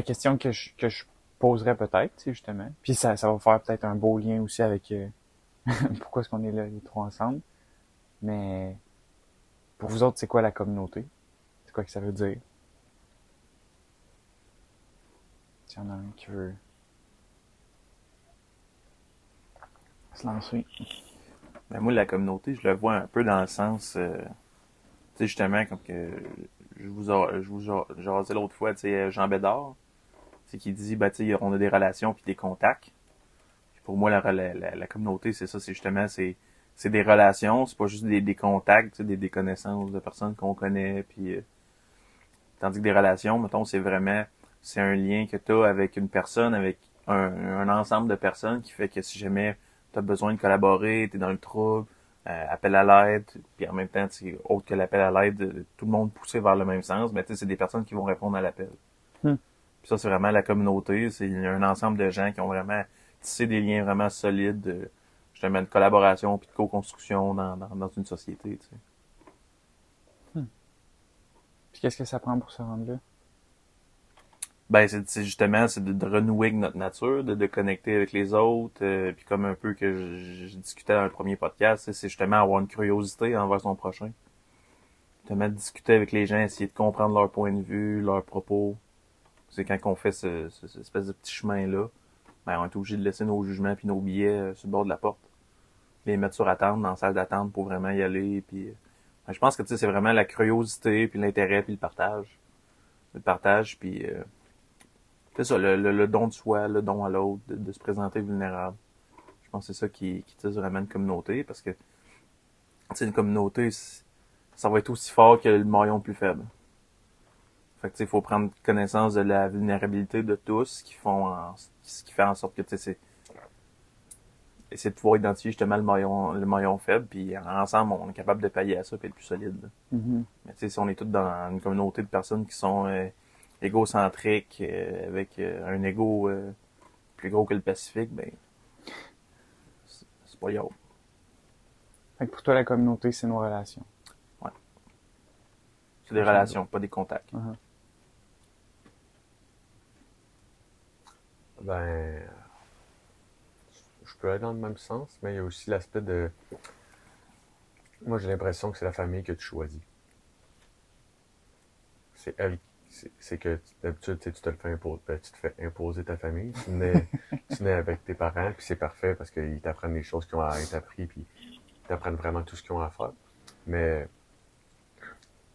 la question que je, que je poserais peut-être, justement, puis ça, ça va faire peut-être un beau lien aussi avec euh, pourquoi est-ce qu'on est là les trois ensemble, mais pour vous autres, c'est quoi la communauté? C'est quoi que ça veut dire? S'il y en a un qui veut se lancer. Ben moi, la communauté, je le vois un peu dans le sens, euh, tu sais, justement, comme que je vous, a- je vous l'autre fois, tu sais, Jean Bédard, c'est qui dit, ben, tu sais, on a des relations puis des contacts. Pour moi, la, la, la, communauté, c'est ça, c'est justement, c'est c'est des relations, c'est pas juste des, des contacts, des, des connaissances de personnes qu'on connaît, puis euh, tandis que des relations, mettons, c'est vraiment, c'est un lien que tu as avec une personne, avec un, un ensemble de personnes qui fait que si jamais tu as besoin de collaborer, tu es dans le trouble, euh, appel à l'aide, puis en même temps, autre que l'appel à l'aide, euh, tout le monde poussé vers le même sens, mais tu sais, c'est des personnes qui vont répondre à l'appel. Hmm. Puis ça, c'est vraiment la communauté, c'est un ensemble de gens qui ont vraiment tissé des liens vraiment solides, de, justement, de collaboration puis de co-construction dans, dans, dans une société, tu sais. Puis qu'est-ce que ça prend pour se rendre là? Ben, c'est justement, c'est de, de renouer avec notre nature, de, de connecter avec les autres, euh, puis comme un peu que je, je discutais dans le premier podcast, c'est- justement avoir une curiosité envers son prochain. Justement, discuter avec les gens, essayer de comprendre leur point de vue, leurs propos. C'est quand on fait ce, ce- cette espèce de petit chemin-là, ben, on est obligé de laisser nos jugements puis nos billets euh, sur le bord de la porte. Les mettre sur attente, dans la salle d'attente pour vraiment y aller, puis... euh, ben, je pense que, c'est vraiment la curiosité, puis l'intérêt, puis le partage. Le partage, puis... euh, c'est ça, le, le, don de soi, le don à l'autre, de, se présenter vulnérable. Je pense que c'est ça qui, qui tisse vraiment une communauté, parce que, une communauté, ça va être aussi fort que le maillon le plus faible. Fait que, tu sais, il faut prendre connaissance de la vulnérabilité de tous, qui font en- ce qui fait en sorte que, tu sais, c'est, essayer de pouvoir identifier justement le maillon, le maillon faible, puis ensemble, on est capable de pallier à ça, puis être plus solide. Mhm. Mais tu sais, si on est tous dans une communauté de personnes qui sont euh, égocentriques, euh, avec euh, un ego euh, plus gros que le Pacifique, ben c'est pas yo. Fait que pour toi, la communauté, c'est nos relations. C'est des relations, pas des contacts. Mhm. Ben, je peux aller dans le même sens, mais il y a aussi l'aspect de. Moi, j'ai l'impression que c'est la famille que tu choisis. C'est elle. c'est- que d'habitude, tu te le fais imposer, ben, tu te fais imposer ta famille. Tu nais, tu nais avec tes parents, puis c'est parfait parce qu'ils t'apprennent les choses qu'ils ont à être appris, puis ils t'apprennent vraiment tout ce qu'ils ont à faire. Mais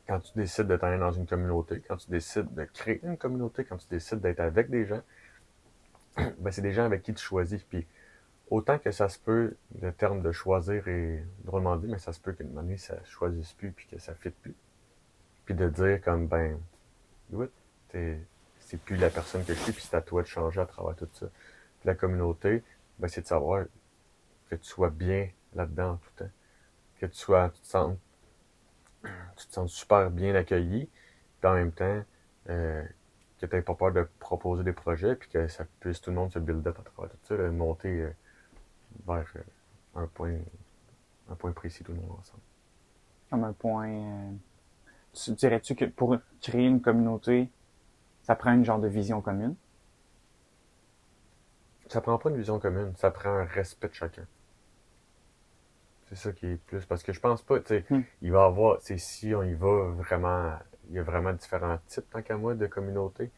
quand tu décides de t'en dans une communauté, quand tu décides de créer une communauté, quand tu décides d'être avec des gens, ben, c'est des gens avec qui tu choisis. Puis autant que ça se peut, le terme de choisir est drôlement dit, mais ça se peut qu'une année, ça choisisse plus puis que ça ne fit plus. Puis de dire comme ben oui, c'est plus la personne que je suis, puis c'est à toi de changer à travers tout ça. La communauté, ben, c'est de savoir que tu sois bien là-dedans tout le temps. Que tu sois, tu te sens, tu te sens super bien accueilli, puis en même temps, euh, que tu n'aies pas peur de proposer des projets, puis que ça puisse tout le monde se build up à travers tout ça, là, monter euh, vers euh, un point un point précis tout le monde ensemble. Comme un point... euh, tu dirais-tu que pour créer une communauté, ça prend une genre de vision commune? Ça prend pas une vision commune, ça prend un respect de chacun. C'est ça qui est plus. Parce que je pense pas, tu sais, Hmm. il va y avoir, sais, si on y va vraiment, il y a vraiment différents types, tant qu'à moi, de communautés.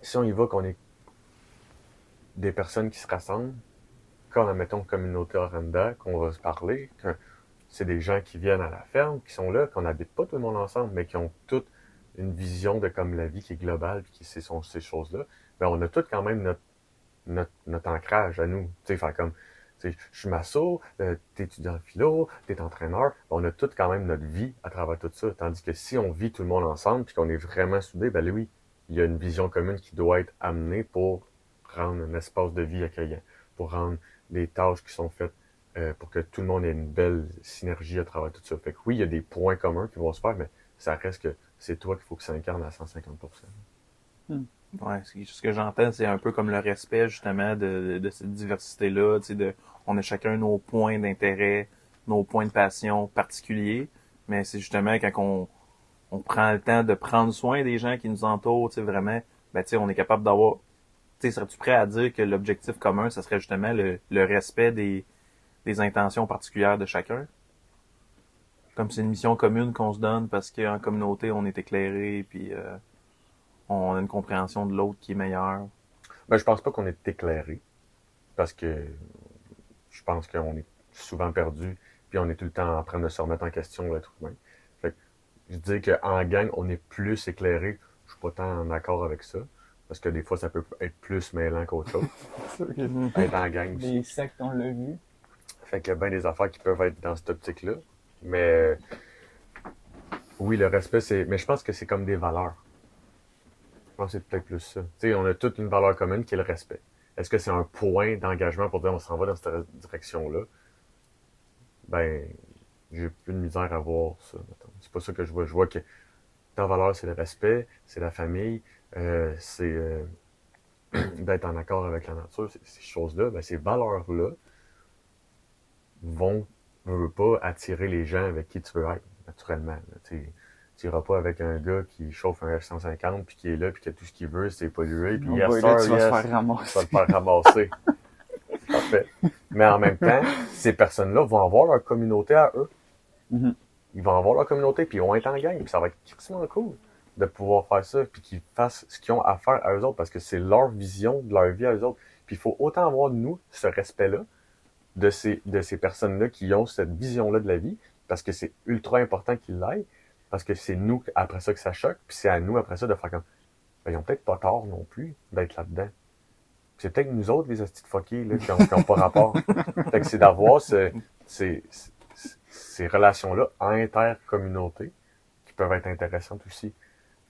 Si on y va qu'on est des personnes qui se rassemblent, comme, mettons, communauté Oranda, qu'on va se parler, que c'est des gens qui viennent à la ferme, qui sont là, qu'on n'habite pas tout le monde ensemble, mais qui ont toutes une vision de comme la vie qui est globale, puis qui c'est ces choses-là, ben on a toutes quand même notre, notre, ancrage à nous. Tu sais, comme, je suis masso, euh, t'es étudiant en philo, t'es entraîneur, on a toutes quand même notre vie à travers tout ça. Tandis que si on vit tout le monde ensemble, puis qu'on est vraiment soudés, ben oui, il y a une vision commune qui doit être amenée pour rendre un espace de vie accueillant, pour rendre les tâches qui sont faites euh, pour que tout le monde ait une belle synergie à travers tout ça. Fait que oui, il y a des points communs qui vont se faire, mais ça reste que c'est toi qu'il faut que ça incarne à 150%. Ouais, c'est- ce que j'entends, c'est un peu comme le respect justement de, de, de cette diversité-là. Tu sais, de, on a chacun nos points d'intérêt, nos points de passion particuliers, mais c'est justement quand on, on prend le temps de prendre soin des gens qui nous entourent, tu vraiment, ben, tu sais, on est capable d'avoir, tu sais, serais-tu prêt à dire que l'objectif commun, ça serait justement le, le respect des, des intentions particulières de chacun? Comme c'est une mission commune qu'on se donne parce qu'en communauté, on est éclairé, puis euh, on a une compréhension de l'autre qui est meilleure. Ben, je pense pas qu'on est éclairé. Parce que je pense qu'on est souvent perdu, puis on est tout le temps en train de se remettre en question, l'être humain. Fait que je dis qu'en gang, on est plus éclairé. Je suis pas tant en accord avec ça. Parce que des fois, ça peut être plus mêlant qu'autre chose. être en gang aussi. Les sectes, on l'a vu. Fait qu'il y a bien des affaires qui peuvent être dans cette optique-là. Mais oui, le respect, c'est. Mais je pense que c'est comme des valeurs. Je pense que c'est peut-être plus ça. Tu sais, on a toute une valeur commune qui est le respect. Est-ce que c'est un point d'engagement pour dire on s'en va dans cette direction-là? Ben, j'ai plus de misère à voir ça. C'est pas ça que je vois. Je vois que ta valeur, c'est le respect, c'est la famille, euh, c'est euh, d'être en accord avec la nature, ces, choses-là. Ben, ces valeurs-là vont, veux, veux pas, attirer les gens avec qui tu veux être, naturellement. Tu tu iras pas avec un gars qui chauffe un F-150 puis qui est là puis que tout ce qu'il veut, c'est polluer puis yes, sir, tu vas se faire tu vas ramasser. te faire ramasser. Parfait. Mais en même temps, ces personnes-là vont avoir leur communauté à eux. Mhm. Ils vont avoir leur communauté, puis ils vont être en gang, puis ça va être crissement cool de pouvoir faire ça, puis qu'ils fassent ce qu'ils ont à faire à eux autres, parce que c'est leur vision de leur vie à eux autres. Puis il faut autant avoir, nous, ce respect-là de ces, de ces personnes-là qui ont cette vision-là de la vie, parce que c'est ultra important qu'ils l'aillent, parce que c'est nous, après ça, que ça choque, puis c'est à nous, après ça, de faire comme, ben, ils ont peut-être pas tort non plus d'être là-dedans. C'est peut-être nous autres, les hosties de fuckés, là, qui ont, qui ont pas rapport. fait que c'est d'avoir ce, ces, ces- ces relations-là intercommunautés qui peuvent être intéressantes aussi.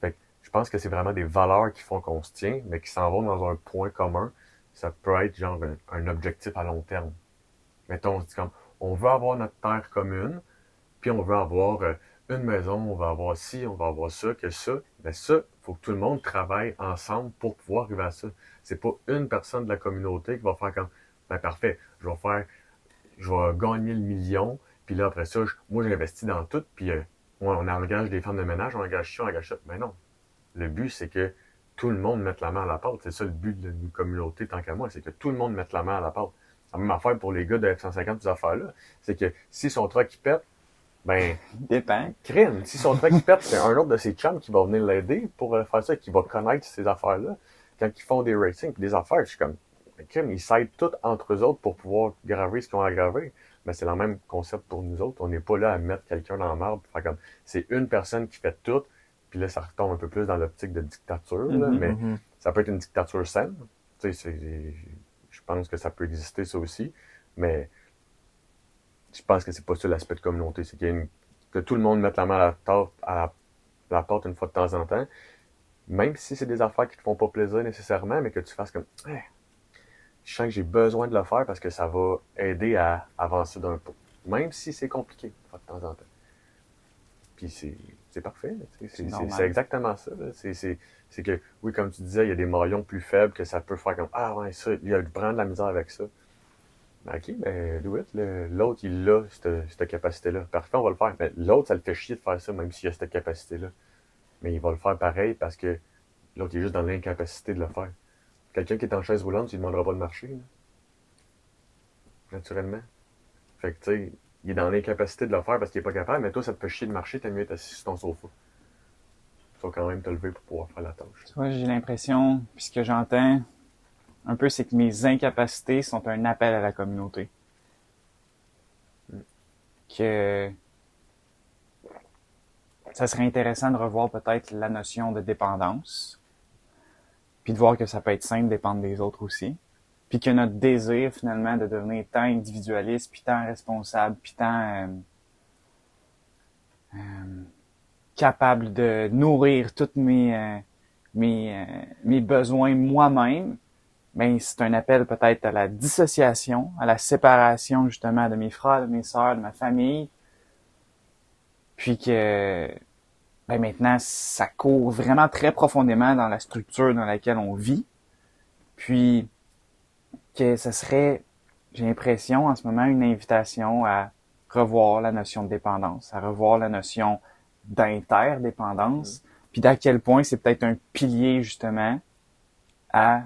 Fait que je pense que c'est vraiment des valeurs qui font qu'on se tient, mais qui s'en vont dans un point commun. Ça peut être genre un, un objectif à long terme. Mettons, on se dit comme, on veut avoir notre terre commune, puis on veut avoir euh, une maison, on va avoir ci, on va avoir ça, que ça. Mais ça, faut que tout le monde travaille ensemble pour pouvoir arriver à ça. C'est pas une personne de la communauté qui va faire comme, ben parfait, je vais faire, je vais gagner le million, puis là après ça, moi j'investis dans tout, puis euh, on, on engage des femmes de ménage, on engage ça, on engage ça. Mais non. Le but, c'est que tout le monde mette la main à la pâte. C'est ça le but d'une communauté, tant qu'à moi, c'est que tout le monde mette la main à la pâte. La même affaire pour les gars de F-150, ces affaires-là. C'est que si son truck qui pète, ben, Dépend. crime. Si son truck qui pète, c'est un autre de ses chums qui va venir l'aider pour euh, faire ça, qui va connaître ces affaires-là. Quand ils font des racing puis des affaires, je suis comme, crime, ils s'aident tous entre eux autres pour pouvoir graver ce qu'ils ont à graver. Mais c'est le même concept pour nous autres. On n'est pas là à mettre quelqu'un dans la marbre. Faire comme, c'est une personne qui fait tout. Puis là, ça retombe un peu plus dans l'optique de dictature, là, Mhm. mais Mhm. ça peut être une dictature saine. Tu sais, je pense que ça peut exister, ça aussi. Mais je pense que c'est pas ça l'aspect de communauté. C'est qu'il y a une- que tout le monde mette la main à la, tarte, à la, la porte une fois de temps en temps. Même si c'est des affaires qui te font pas plaisir nécessairement, mais que tu fasses comme, Hey, je sens que j'ai besoin de le faire parce que ça va aider à avancer d'un peu. Même si c'est compliqué, une fois de temps en temps. Puis c'est, c'est parfait. C'est exactement ça. C'est, c'est, c'est que, oui, comme tu disais, il y a des maillons plus faibles que ça peut faire comme, ah ouais, ça, il y a vraiment de la misère avec ça. Ok, ben, do it. L'autre, il a cette, cette capacité-là. Parfait, on va le faire. Mais l'autre, ça le fait chier de faire ça, même s'il a cette capacité-là. Mais il va le faire pareil parce que l'autre, est juste dans l'incapacité de le faire. Quelqu'un qui est en chaise roulante, tu lui demanderas pas de marcher, là. Naturellement. Fait que, tu sais, il est dans l'incapacité de le faire parce qu'il est pas capable, mais toi, ça te fait chier de marcher, t'as mieux être assis sur ton sofa. Tu vas quand même te lever pour pouvoir faire la tâche. Tu j'ai l'impression, puis ce que j'entends un peu, c'est que mes incapacités sont un appel à la communauté. Que ça serait intéressant de revoir peut-être la notion de dépendance, puis de voir que ça peut être sain de dépendre des autres aussi, puis que notre désir finalement de devenir tant individualiste, puis tant responsable, puis tant euh, euh, capable de nourrir toutes mes euh, mes, euh, mes besoins moi-même, ben c'est un appel peut-être à la dissociation, à la séparation justement de mes frères, de mes sœurs, de ma famille, puis que ben maintenant ça court vraiment très profondément dans la structure dans laquelle on vit, puis que ce serait, j'ai l'impression en ce moment, une invitation à revoir la notion de dépendance, à revoir la notion d'interdépendance, puis d'à quel point c'est peut-être un pilier justement à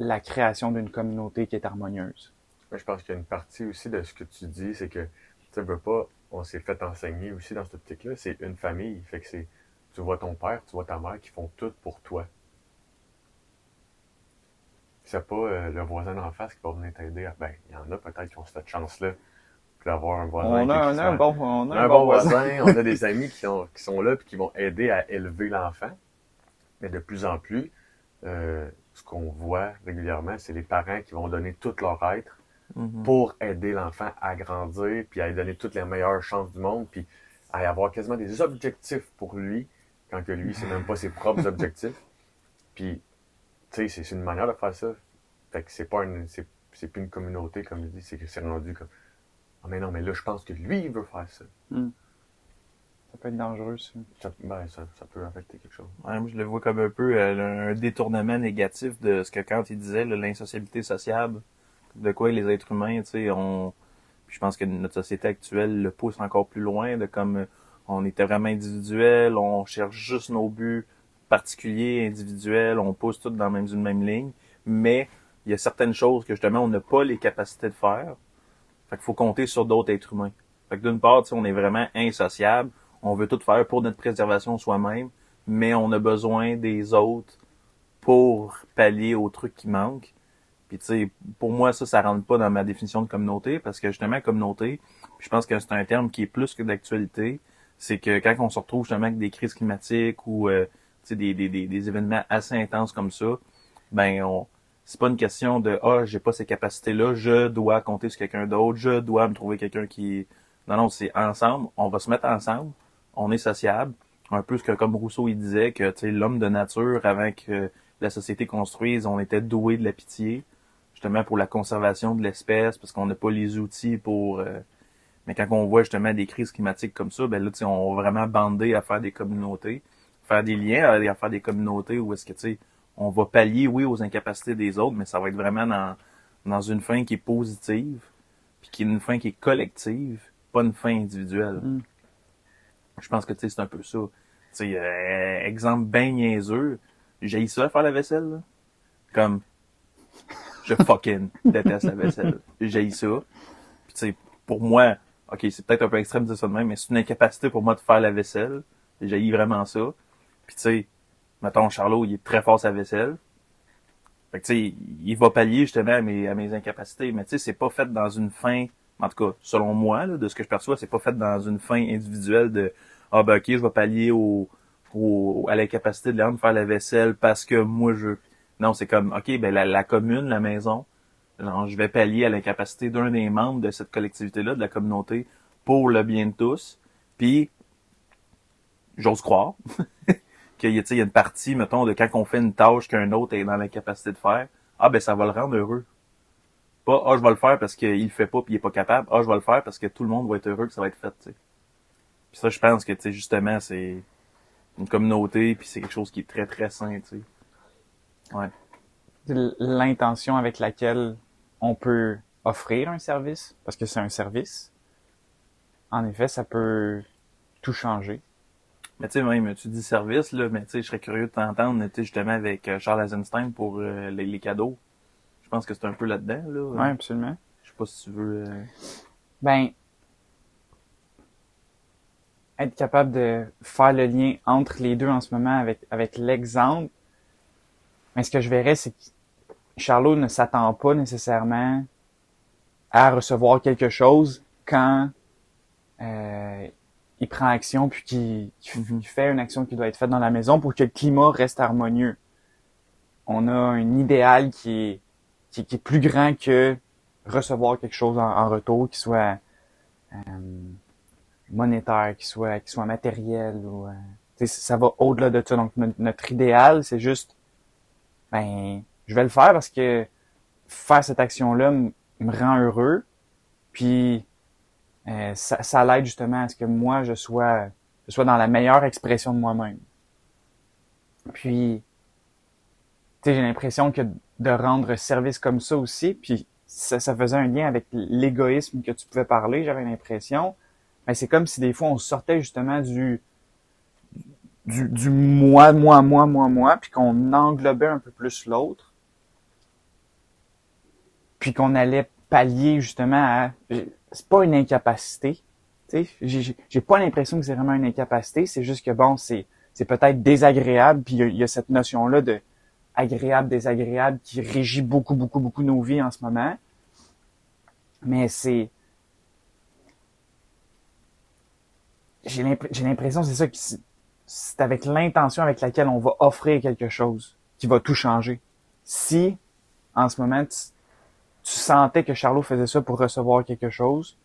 la création d'une communauté qui est harmonieuse. Moi, je pense qu'il y a une partie aussi de ce que tu dis, c'est que tu veux pas, on s'est fait enseigner aussi dans cette optique-là, c'est une famille. Fait que c'est, tu vois ton père, tu vois ta mère qui font tout pour toi. C'est pas euh, le voisin d'en face qui va venir t'aider. Ben, il y en a peut-être qui ont cette chance-là d'avoir un voisin. On a, un bon, on a un bon voisin, on a des amis qui, ont- qui sont là puis qui vont aider à élever l'enfant. Mais de plus en plus, euh, ce qu'on voit régulièrement, c'est les parents qui vont donner tout leur être Mhm. pour aider l'enfant à grandir, puis à lui donner toutes les meilleures chances du monde, puis à avoir quasiment des objectifs pour lui, quand que lui, c'est même pas ses propres objectifs. Puis, tu sais, c'est c'est une manière de faire ça. Fait que c'est pas une, c'est, c'est plus une communauté, comme je dis, c'est que c'est rendu comme, ah, mais non, mais là, je pense que lui, il veut faire ça. Ça peut être dangereux, ça. Ça, ben, ça, ça peut affecter quelque chose. Ouais, moi, je le vois comme un peu euh, un détournement négatif de ce que quand il disait, l'insociabilité sociable, de quoi les êtres humains, tu sais, on... Puis je pense que notre société actuelle le pousse encore plus loin, de comme euh, on était vraiment individuel, on cherche juste nos buts particuliers, individuels, on pousse tout dans même, une même ligne, mais il y a certaines choses que justement on n'a pas les capacités de faire. Fait qu'il faut compter sur d'autres êtres humains. Fait que d'une part, on est vraiment insociable, on veut tout faire pour notre préservation soi-même, mais on a besoin des autres pour pallier aux trucs qui manquent. Puis tu sais, pour moi, ça, ça rentre pas dans ma définition de communauté, parce que justement, communauté, je pense que c'est un terme qui est plus que d'actualité, c'est que quand on se retrouve justement avec des crises climatiques ou euh, des, des, des, des événements assez intenses comme ça, ben on c'est pas une question de ah j'ai pas ces capacités là je dois compter sur quelqu'un d'autre je dois me trouver quelqu'un qui non non c'est ensemble on va se mettre ensemble on est sociable un peu ce que comme Rousseau il disait que l'homme de nature avant que la société construise on était doué de la pitié justement pour la conservation de l'espèce parce qu'on n'a pas les outils pour euh, mais quand on voit justement des crises climatiques comme ça ben là on va vraiment bander à faire des communautés faire des liens à, à faire des communautés où est-ce que tu sais on va pallier, oui, aux incapacités des autres, mais ça va être vraiment dans, dans une fin qui est positive, puis qui est une fin qui est collective, pas une fin individuelle. Mm. Je pense que, tu sais, c'est un peu ça. Tu sais, euh, exemple ben niaiseux, j'ai ça faire la vaisselle, là. Comme, je fucking déteste la vaisselle. J'ai ça. Puis, tu sais, pour moi, ok, c'est peut-être un peu extrême de dire ça de même, mais c'est une incapacité pour moi de faire la vaisselle. J'ai vraiment ça. Puis, tu sais, mettons, Charlot, il est très fort sa vaisselle. Fait que, tu sais, il va pallier justement à mes, à mes incapacités. Mais tu sais, c'est pas fait dans une fin, en tout cas, selon moi, là, de ce que je perçois, c'est pas fait dans une fin individuelle de Ah ben ok, je vais pallier au, au, à l'incapacité de Léon de faire la vaisselle parce que moi je. Non, c'est comme OK, ben la, la commune, la maison, genre, je vais pallier à l'incapacité d'un des membres de cette collectivité-là, de la communauté, pour le bien de tous. Puis j'ose croire qu'il y, y a une partie, mettons, de quand on fait une tâche qu'un autre est dans l'incapacité de faire, ah ben ça va le rendre heureux. Pas ah je vais le faire parce qu'il le fait pas puis il est pas capable, ah je vais le faire parce que tout le monde va être heureux que ça va être fait, tu sais. Puis ça je pense que tu sais justement c'est une communauté puis c'est quelque chose qui est très très sain, tu sais. Ouais. L'intention avec laquelle on peut offrir un service, parce que c'est un service, en effet, ça peut tout changer. Mais tu sais, même, tu dis service, là, mais tu sais, je serais curieux de t'entendre, tu sais, justement, avec euh, Charles Eisenstein pour euh, les, les cadeaux. Je pense que c'est un peu là-dedans, là. Oui, absolument. Je sais pas si tu veux... euh, Ben, être capable de faire le lien entre les deux en ce moment avec, avec l'exemple. Mais ce que je verrais, c'est que Charlot ne s'attend pas nécessairement à recevoir quelque chose quand euh, il prend action puis qu'il qu'il fait une action qui doit être faite dans la maison pour que le climat reste harmonieux. On a un idéal qui est, qui, qui est plus grand que recevoir quelque chose en, en retour qui soit euh, monétaire, qui soit qui soit matériel ou euh, ça va au-delà de ça. Donc notre, idéal, c'est juste ben je vais le faire parce que faire cette action-là me rend heureux. Puis euh, ça, ça l'aide justement à ce que moi je sois je sois dans la meilleure expression de moi-même. Puis j'ai l'impression que de rendre service comme ça aussi, puis ça, ça faisait un lien avec l'égoïsme que tu pouvais parler, j'avais l'impression. Mais c'est comme si des fois on sortait justement du du, du moi, moi, moi, moi, moi, puis qu'on englobait un peu plus l'autre, puis qu'on allait pallier justement à c'est pas une incapacité, tu sais, j'ai pas l'impression que c'est vraiment une incapacité, c'est juste que bon, c'est c'est peut-être désagréable, puis il y, a- cette notion là de agréable, désagréable qui régit beaucoup, beaucoup, beaucoup nos vies en ce moment. Mais c'est. J'ai l'imp- j'ai l'impression, c'est ça, que c'est- avec l'intention avec laquelle on va offrir quelque chose qui va tout changer. Si, en ce moment, tu, tu sentais que Charlot faisait ça pour recevoir quelque chose,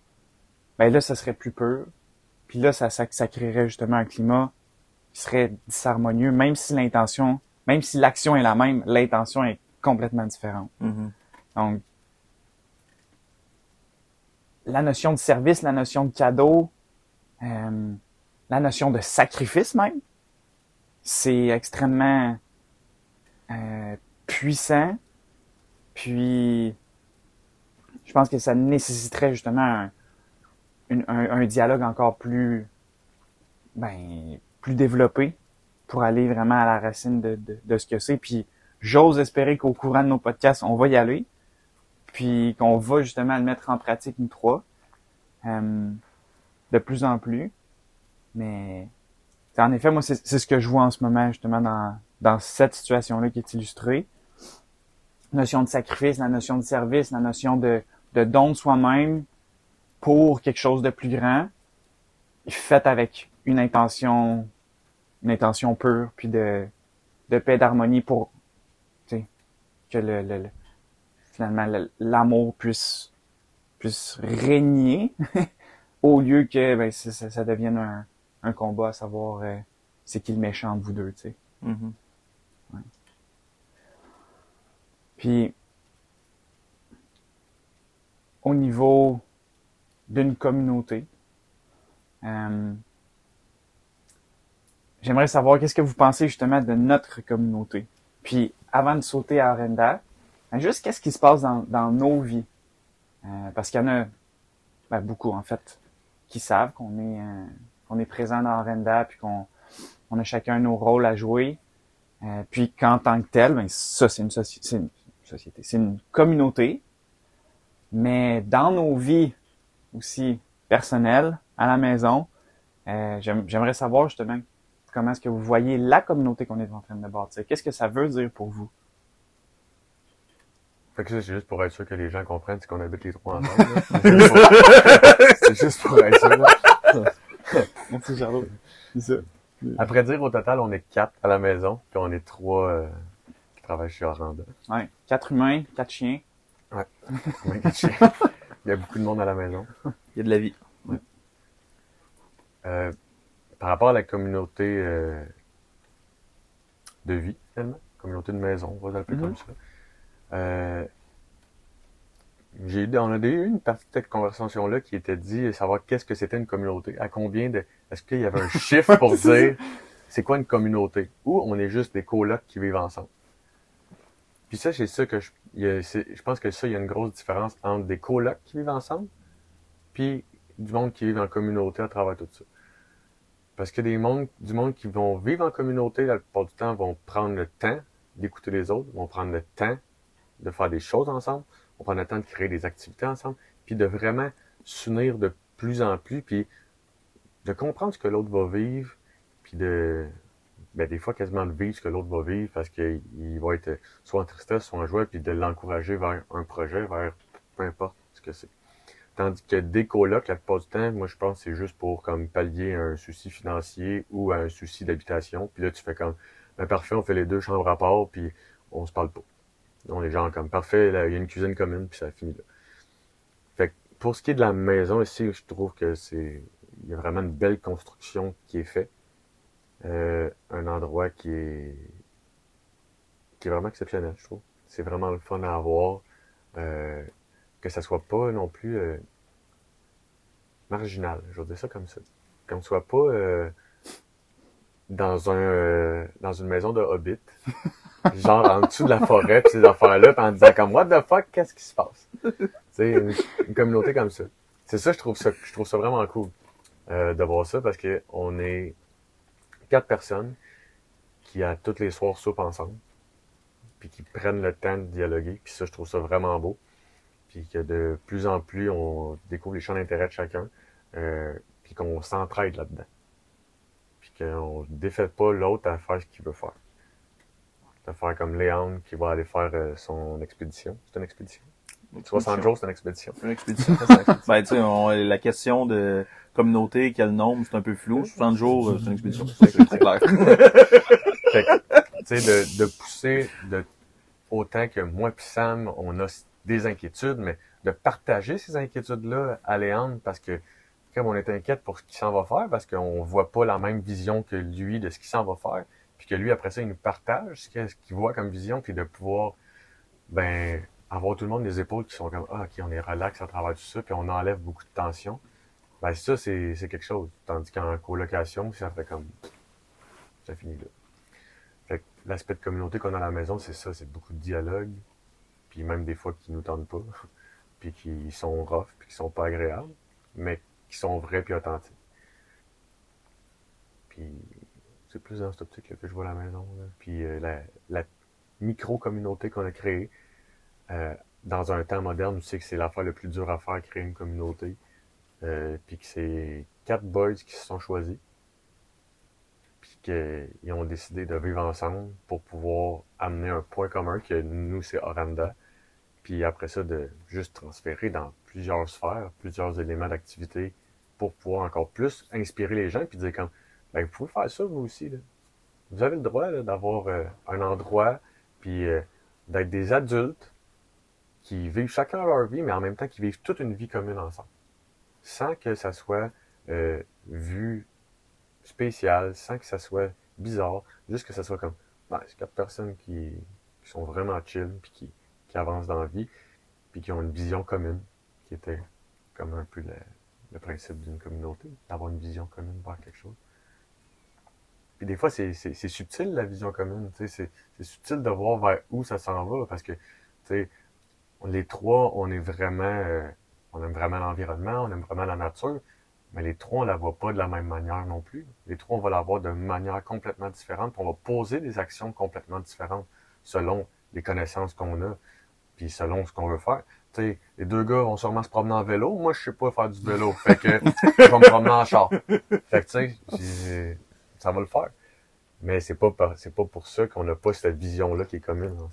ben là, ça serait plus pur. Puis là, ça, ça, ça créerait justement un climat qui serait disharmonieux, même si l'intention, même si l'action est la même, l'intention est complètement différente. Mhm. Donc, la notion de service, la notion de cadeau, euh, la notion de sacrifice même, c'est extrêmement euh, puissant. Puis, je pense que ça nécessiterait justement un, un, un dialogue encore plus, ben, plus développé pour aller vraiment à la racine de, de, de ce que c'est. Puis, j'ose espérer qu'au courant de nos podcasts, on va y aller puis qu'on va justement le mettre en pratique nous trois euh, de plus en plus. Mais en effet, moi, c'est ce que je vois en ce moment justement dans, dans cette situation-là qui est illustrée. Notion de sacrifice, la notion de service, la notion de, de don de soi-même pour quelque chose de plus grand, fait avec une intention, une intention pure, puis de, de paix, d'harmonie pour que le, le, le- finalement le- l'amour puisse puisse régner au lieu que ben, ça, ça- ça devienne un, un combat à savoir euh, c'est qui le méchant de vous deux, tu sais. Mhm. Puis au niveau d'une communauté, euh, j'aimerais savoir qu'est-ce que vous pensez justement de notre communauté. Puis avant de sauter à Arenda, ben, juste qu'est-ce qui se passe dans, dans nos vies? Euh, parce qu'il y en a ben, beaucoup en fait qui savent qu'on est euh, qu'on est présent dans Arenda puis qu'on on a chacun nos rôles à jouer. Euh, puis qu'en tant que tel, ben, ça c'est une, soci- une société, c'est une communauté. Mais dans nos vies aussi personnelles, à la maison, euh, j'aime- j'aimerais savoir justement comment est-ce que vous voyez la communauté qu'on est en train de bâtir. Qu'est-ce que ça veut dire pour vous? Fait que ça, c'est juste pour être sûr que les gens comprennent qu'on habite les trois ensemble. C'est juste pour être sûr. Merci Charlot. C'est ça. Après dire, au total, on est quatre à la maison, puis on est trois euh, qui travaillent chez Orlando. Ouais. Quatre humains, quatre chiens. Combien de chiens? Il y a beaucoup de monde à la maison. Il y a de la vie. Euh, par rapport à la communauté euh, de vie, finalement, communauté de maison, on va l'appeler Mhm. comme ça. Euh, j'ai, on a eu une partie de cette conversation-là qui était dit savoir qu'est-ce que c'était une communauté, à combien de, est-ce qu'il y avait un chiffre pour dire c'est quoi une communauté, ou on est juste des colocs qui vivent ensemble? Puis ça, c'est ça que a- je pense que ça, il y a une grosse différence entre des colocs qui vivent ensemble, puis du monde qui vit en communauté à travers tout ça. Parce que des mondes, du monde qui vont vivre en communauté, la plupart du temps, vont prendre le temps d'écouter les autres, vont prendre le temps de faire des choses ensemble, vont prendre le temps de créer des activités ensemble, puis de vraiment s'unir de plus en plus, puis de comprendre ce que l'autre va vivre, puis de, ben, des fois quasiment de vivre ce que l'autre va vivre parce qu'il il va être soit en tristesse, soit en joie, puis de l'encourager vers un projet, vers peu importe ce que c'est. Tandis que des colocs, la plupart du temps, moi je pense que c'est juste pour comme pallier un souci financier ou un souci d'habitation. Puis là, tu fais comme ben, parfait, on fait les deux chambres à part, puis on se parle pas. On est genre comme parfait, il y a une cuisine commune, puis ça finit là. Fait que pour ce qui est de la maison ici, je trouve que c'est. Il y a vraiment une belle construction qui est faite. Euh, un endroit qui est qui est vraiment exceptionnel, je trouve. C'est vraiment le fun à avoir. Euh, que ça soit pas non plus euh, marginal, je vais dire ça comme ça. Comme soit pas euh, dans un euh, dans une maison de hobbit, genre en dessous de la forêt pis ces affaires-là, en disant comme what the fuck, qu'est-ce qui se passe? C'est une, une communauté comme ça. C'est ça, je trouve ça, je trouve ça vraiment cool. euh, de voir ça parce que on est quatre personnes qui à tous les soirs soupent ensemble, puis qui prennent le temps de dialoguer. Puis ça, je trouve ça vraiment beau. Puis que de plus en plus, on découvre les champs d'intérêt de chacun, euh, puis qu'on s'entraide là-dedans. Puis qu'on ne défait pas l'autre à faire ce qu'il veut faire. De faire comme Léon qui va aller faire euh, son expédition. C'est une expédition? 60 jours, c'est une expédition. Une expédition. ben, tu sais, la question de communauté, quel nombre, c'est un peu flou. 60 jours, euh, c'est une expédition. C'est clair. Tu sais, de, de pousser de, autant que moi puis Sam, on a des inquiétudes, mais de partager ces inquiétudes-là à Léandre parce que comme on est inquiète pour ce qu'il s'en va faire, parce qu'on voit pas la même vision que lui de ce qu'il s'en va faire, puis que lui, après ça, il nous partage ce qu'il voit comme vision, puis de pouvoir, ben, avoir tout le monde des épaules qui sont comme, ah, ok, on est relax à travers tout ça, puis on enlève beaucoup de tension. Ben, ça, c'est quelque chose. Tandis qu'en colocation, ça fait comme, ça finit là. Fait l'aspect de communauté qu'on a à la maison, c'est ça, c'est beaucoup de dialogue, puis même des fois qui nous tentent pas, puis qui sont rough, puis qui sont pas agréables, mais qui sont vrais puis authentiques. Puis c'est plus dans cette optique que je vois la maison. Puis euh, la, la micro-communauté qu'on a créée, euh, dans un temps moderne, tu sais que c'est l'affaire le plus dur à faire, créer une communauté. Euh, puis que c'est quatre boys qui se sont choisis. Puis qu'ils ont décidé de vivre ensemble pour pouvoir amener un point commun que nous, c'est Oranda. Puis après ça, de juste transférer dans plusieurs sphères, plusieurs éléments d'activité pour pouvoir encore plus inspirer les gens puis dire comme, ben, vous pouvez faire ça vous aussi. Là. Vous avez le droit d'avoir euh, un endroit puis euh, d'être des adultes qui vivent chacun leur vie, mais en même temps qui vivent toute une vie commune ensemble. Sans que ça soit euh, vu spécial, sans que ça soit bizarre, juste que ça soit comme, ben, c'est quatre personnes qui, sont vraiment chill, puis qui, qui avancent dans la vie, puis qui ont une vision commune, qui était comme un peu le, principe d'une communauté, d'avoir une vision commune vers quelque chose. Puis des fois, c'est subtil, la vision commune. tu sais, C'est subtil de voir vers où ça s'en va, parce que tu sais, les trois, on est vraiment... euh, on aime vraiment l'environnement, on aime vraiment la nature, mais les trois, on la voit pas de la même manière non plus. Les trois, on va la voir de manière complètement différente, puis on va poser des actions complètement différentes selon les connaissances qu'on a, puis selon ce qu'on veut faire. Tu sais, les deux gars vont sûrement se promener en vélo. Moi, je sais pas faire du vélo. Fait que je vais me promener en char. Fait que tu sais, j'ai- ça va le faire. Mais c'est pas c'est pas pour ça qu'on n'a pas cette vision-là qui est commune. ensemble.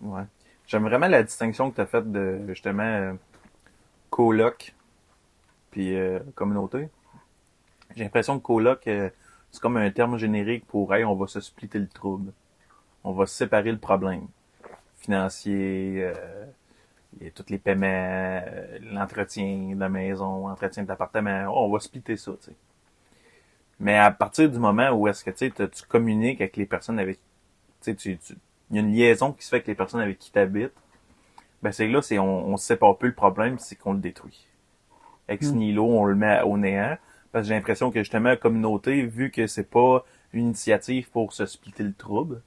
Ouais. J'aime vraiment la distinction que tu as faite de justement euh, coloc puis euh, communauté. J'ai l'impression que coloc, euh, c'est comme un terme générique pour hey, on va se splitter le trouble. On va séparer le problème. Financier, euh, y a tous les paiements, euh, l'entretien de la maison, l'entretien de l'appartement. On va splitter ça, tu sais. Mais à partir du moment où est-ce que tu sais, t'as- tu communiques avec les personnes avec tu sais, tu, tu, il y a une liaison qui se fait avec les personnes avec qui tu habites, ben c'est là, c'est on, on sépare plus le problème, c'est qu'on le détruit. Ex Mm. nihilo, on le met au néant. Parce que j'ai l'impression que justement, la communauté, vu que c'est pas une initiative pour se splitter le trouble,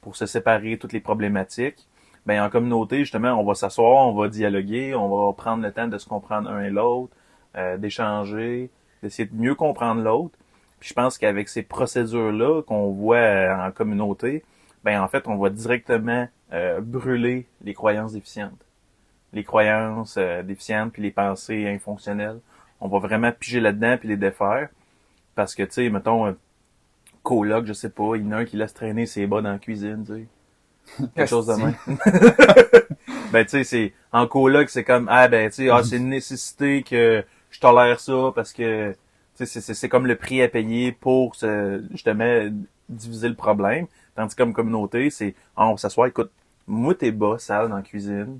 pour se séparer toutes les problématiques, ben en communauté, justement, on va s'asseoir, on va dialoguer, on va prendre le temps de se comprendre un et l'autre, euh, d'échanger, d'essayer de mieux comprendre l'autre. Puis je pense qu'avec ces procédures-là qu'on voit euh, en communauté, ben en fait, on va directement euh, brûler les croyances déficientes. Les croyances euh, déficientes puis les pensées infonctionnelles. On va vraiment piger là-dedans puis les défaire. Parce que, tu sais, mettons, un coloc, je sais pas, il y en a un qui laisse traîner ses bas dans la cuisine, tu sais. Quelque chose de même. ben, tu sais, c'est, en coloc, c'est comme, ah, ben, tu sais, ah, c'est une nécessité que je tolère ça parce que, c'est- comme le prix à payer pour, se, justement, diviser le problème. Tandis que comme communauté, c'est, ah, on s'assoit, écoute, moi, t'es bas, sale dans la cuisine.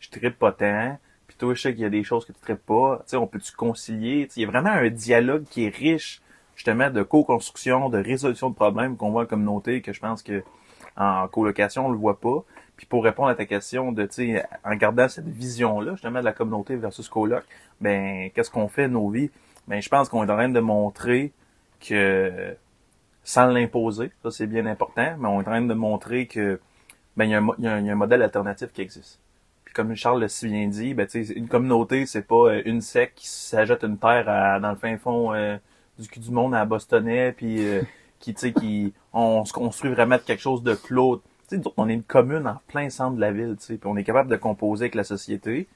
Je trippe pas tant. Puis toi, je sais qu'il y a des choses que tu traites pas. Tu sais, on peut-tu concilier? Il y a vraiment un dialogue qui est riche, justement, de co-construction, de résolution de problèmes qu'on voit en communauté, que je pense que en colocation, on le voit pas. Puis pour répondre à ta question de, tu en gardant cette vision-là, justement, de la communauté versus coloc, ben, qu'est-ce qu'on fait nos vies? Ben, je pense qu'on est en train de montrer que, sans l'imposer, ça c'est bien important, mais on est en train de montrer que, ben, il y a un, il y a un- y a un modèle alternatif qui existe. Puis comme Charles l'a si bien dit, ben, une communauté, c'est pas euh, une secte qui s'ajoute une terre à- dans le fin fond euh, du cul du monde à Bostonais, puis euh, qui, tu sais, qui, on se construit vraiment de quelque chose de clos. Tu sais, nous autres, on est une commune en plein centre de la ville, tu sais, puis on est capable de composer avec la société.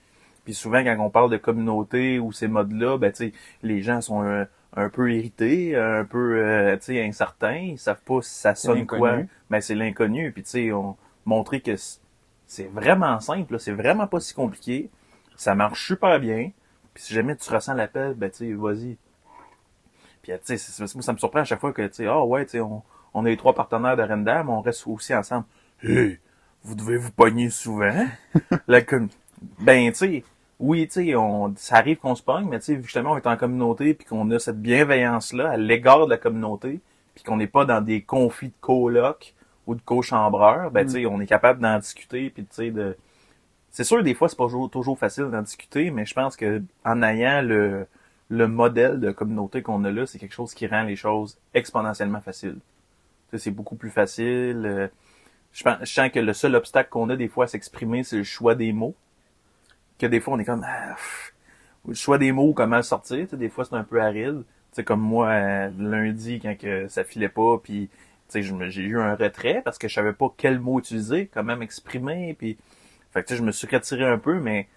Puis souvent, quand on parle de communauté ou ces modes-là, ben, tu sais, les gens sont un, un peu irrités, un peu, euh, tu sais, incertains. Ils savent pas si ça sonne quoi. Ben, c'est l'inconnu. Puis, tu sais, on montrer que c'est vraiment simple, c'est vraiment pas si compliqué. Ça marche super bien. Puis si jamais tu ressens l'appel, ben, tu sais, vas-y. Puis, tu sais, ça me surprend à chaque fois que, tu sais, ah ouais, tu sais, on, on est les trois partenaires de Renda, mais on reste aussi ensemble. Hey, vous devez vous pogner souvent. La com- ben, tu sais, oui, tu sais, on, ça arrive qu'on se pogne, mais tu sais, justement, on est en communauté, puis qu'on a cette bienveillance-là à l'égard de la communauté, puis qu'on n'est pas dans des conflits de colocs ou de co-chambreurs, ben, tu sais, on est capable d'en discuter, puis tu sais, de... C'est sûr, des fois, c'est pas toujours, toujours facile d'en discuter, mais je pense que en ayant le, le modèle de communauté qu'on a là, c'est quelque chose qui rend les choses exponentiellement faciles. Tu sais, c'est beaucoup plus facile. euh, je, pense, je sens que le seul obstacle qu'on a des fois à s'exprimer, c'est le choix des mots. Que des fois, on est comme, ah, le choix des mots, comment le sortir. Tu sais, des fois, c'est un peu aride. Tu sais, comme moi, euh, lundi, quand que ça filait pas, puis j'ai eu un retrait parce que je savais pas quel mot utiliser, comment m'exprimer, puis fait que tu sais, je me suis retiré un peu, mais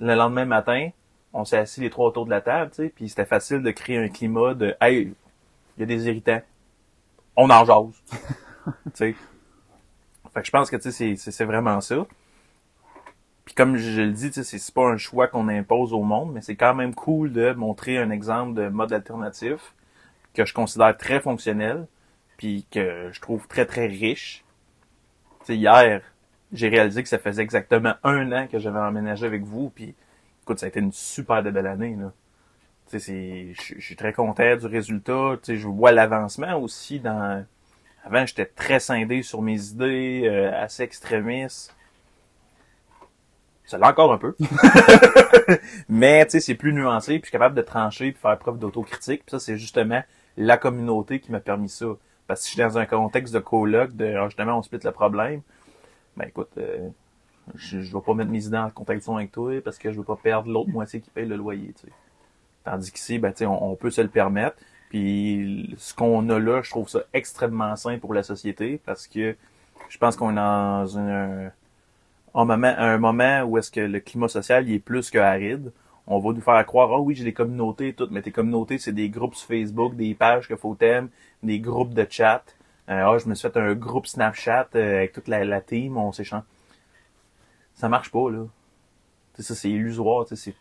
le lendemain matin, on s'est assis les trois autour de la table, tu sais, puis c'était facile de créer un climat de Hey, il y a des irritants. On en jase. tu sais. Fait que je pense que tu sais, c'est- c'est c'est vraiment ça. Puis comme je le dis, c'est pas un choix qu'on impose au monde, mais c'est quand même cool de montrer un exemple de mode alternatif que je considère très fonctionnel, puis que je trouve très très riche. Tu sais, hier, j'ai réalisé que ça faisait exactement un an que j'avais emménagé avec vous, puis écoute, ça a été une super de belle année, là. Je suis très content du résultat, je vois l'avancement aussi dans, avant, j'étais très scindé sur mes idées, euh, assez extrémiste. Ça l'est encore un peu. Mais, tu sais, c'est plus nuancé, puis je suis capable de trancher, puis faire preuve d'autocritique, puis ça, c'est justement la communauté qui m'a permis ça. Parce que si je suis dans un contexte de coloc, de, ah, justement, on split le problème, ben écoute, euh, je, je vais pas mettre mes idées en contradiction avec toi parce que je veux pas perdre l'autre moitié qui paye le loyer, tu. Tandis qu'ici, ben, tu sais, on, on peut se le permettre. Puis ce qu'on a là, je trouve ça extrêmement sain pour la société parce que je pense qu'on est dans un, un moment, un moment où est-ce que le climat social il est plus que aride. On va nous faire croire, ah oui, j'ai des communautés et tout, mais tes communautés, c'est des groupes sur Facebook, des pages que faut t'aimer, des groupes de chat. Euh, ah, je me suis fait un groupe Snapchat euh, avec toute la, la team, on s'échange. Ça marche pas, là. Tu sais, ça, c'est illusoire, c'est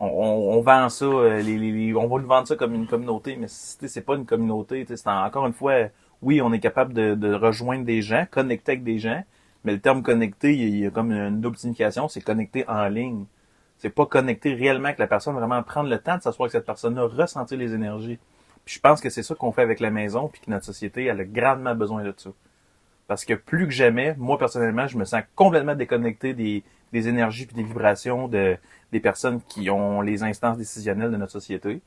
on, on, on vend ça, euh, les, les- on va nous vendre ça comme une communauté, mais c'est pas une communauté. C'est en- encore une fois, oui, on est capable de, de rejoindre des gens, connecter avec des gens, mais le terme connecter, il y a, comme une double signification, c'est connecter en ligne. C'est pas connecter réellement avec la personne, vraiment prendre le temps de s'asseoir avec cette personne-là, ressentir les énergies. Puis je pense que c'est ça qu'on fait avec la maison, puis que notre société, elle a grandement besoin de ça. Parce que plus que jamais, moi personnellement, je me sens complètement déconnecté des, énergies puis des vibrations de, des personnes qui ont les instances décisionnelles de notre société.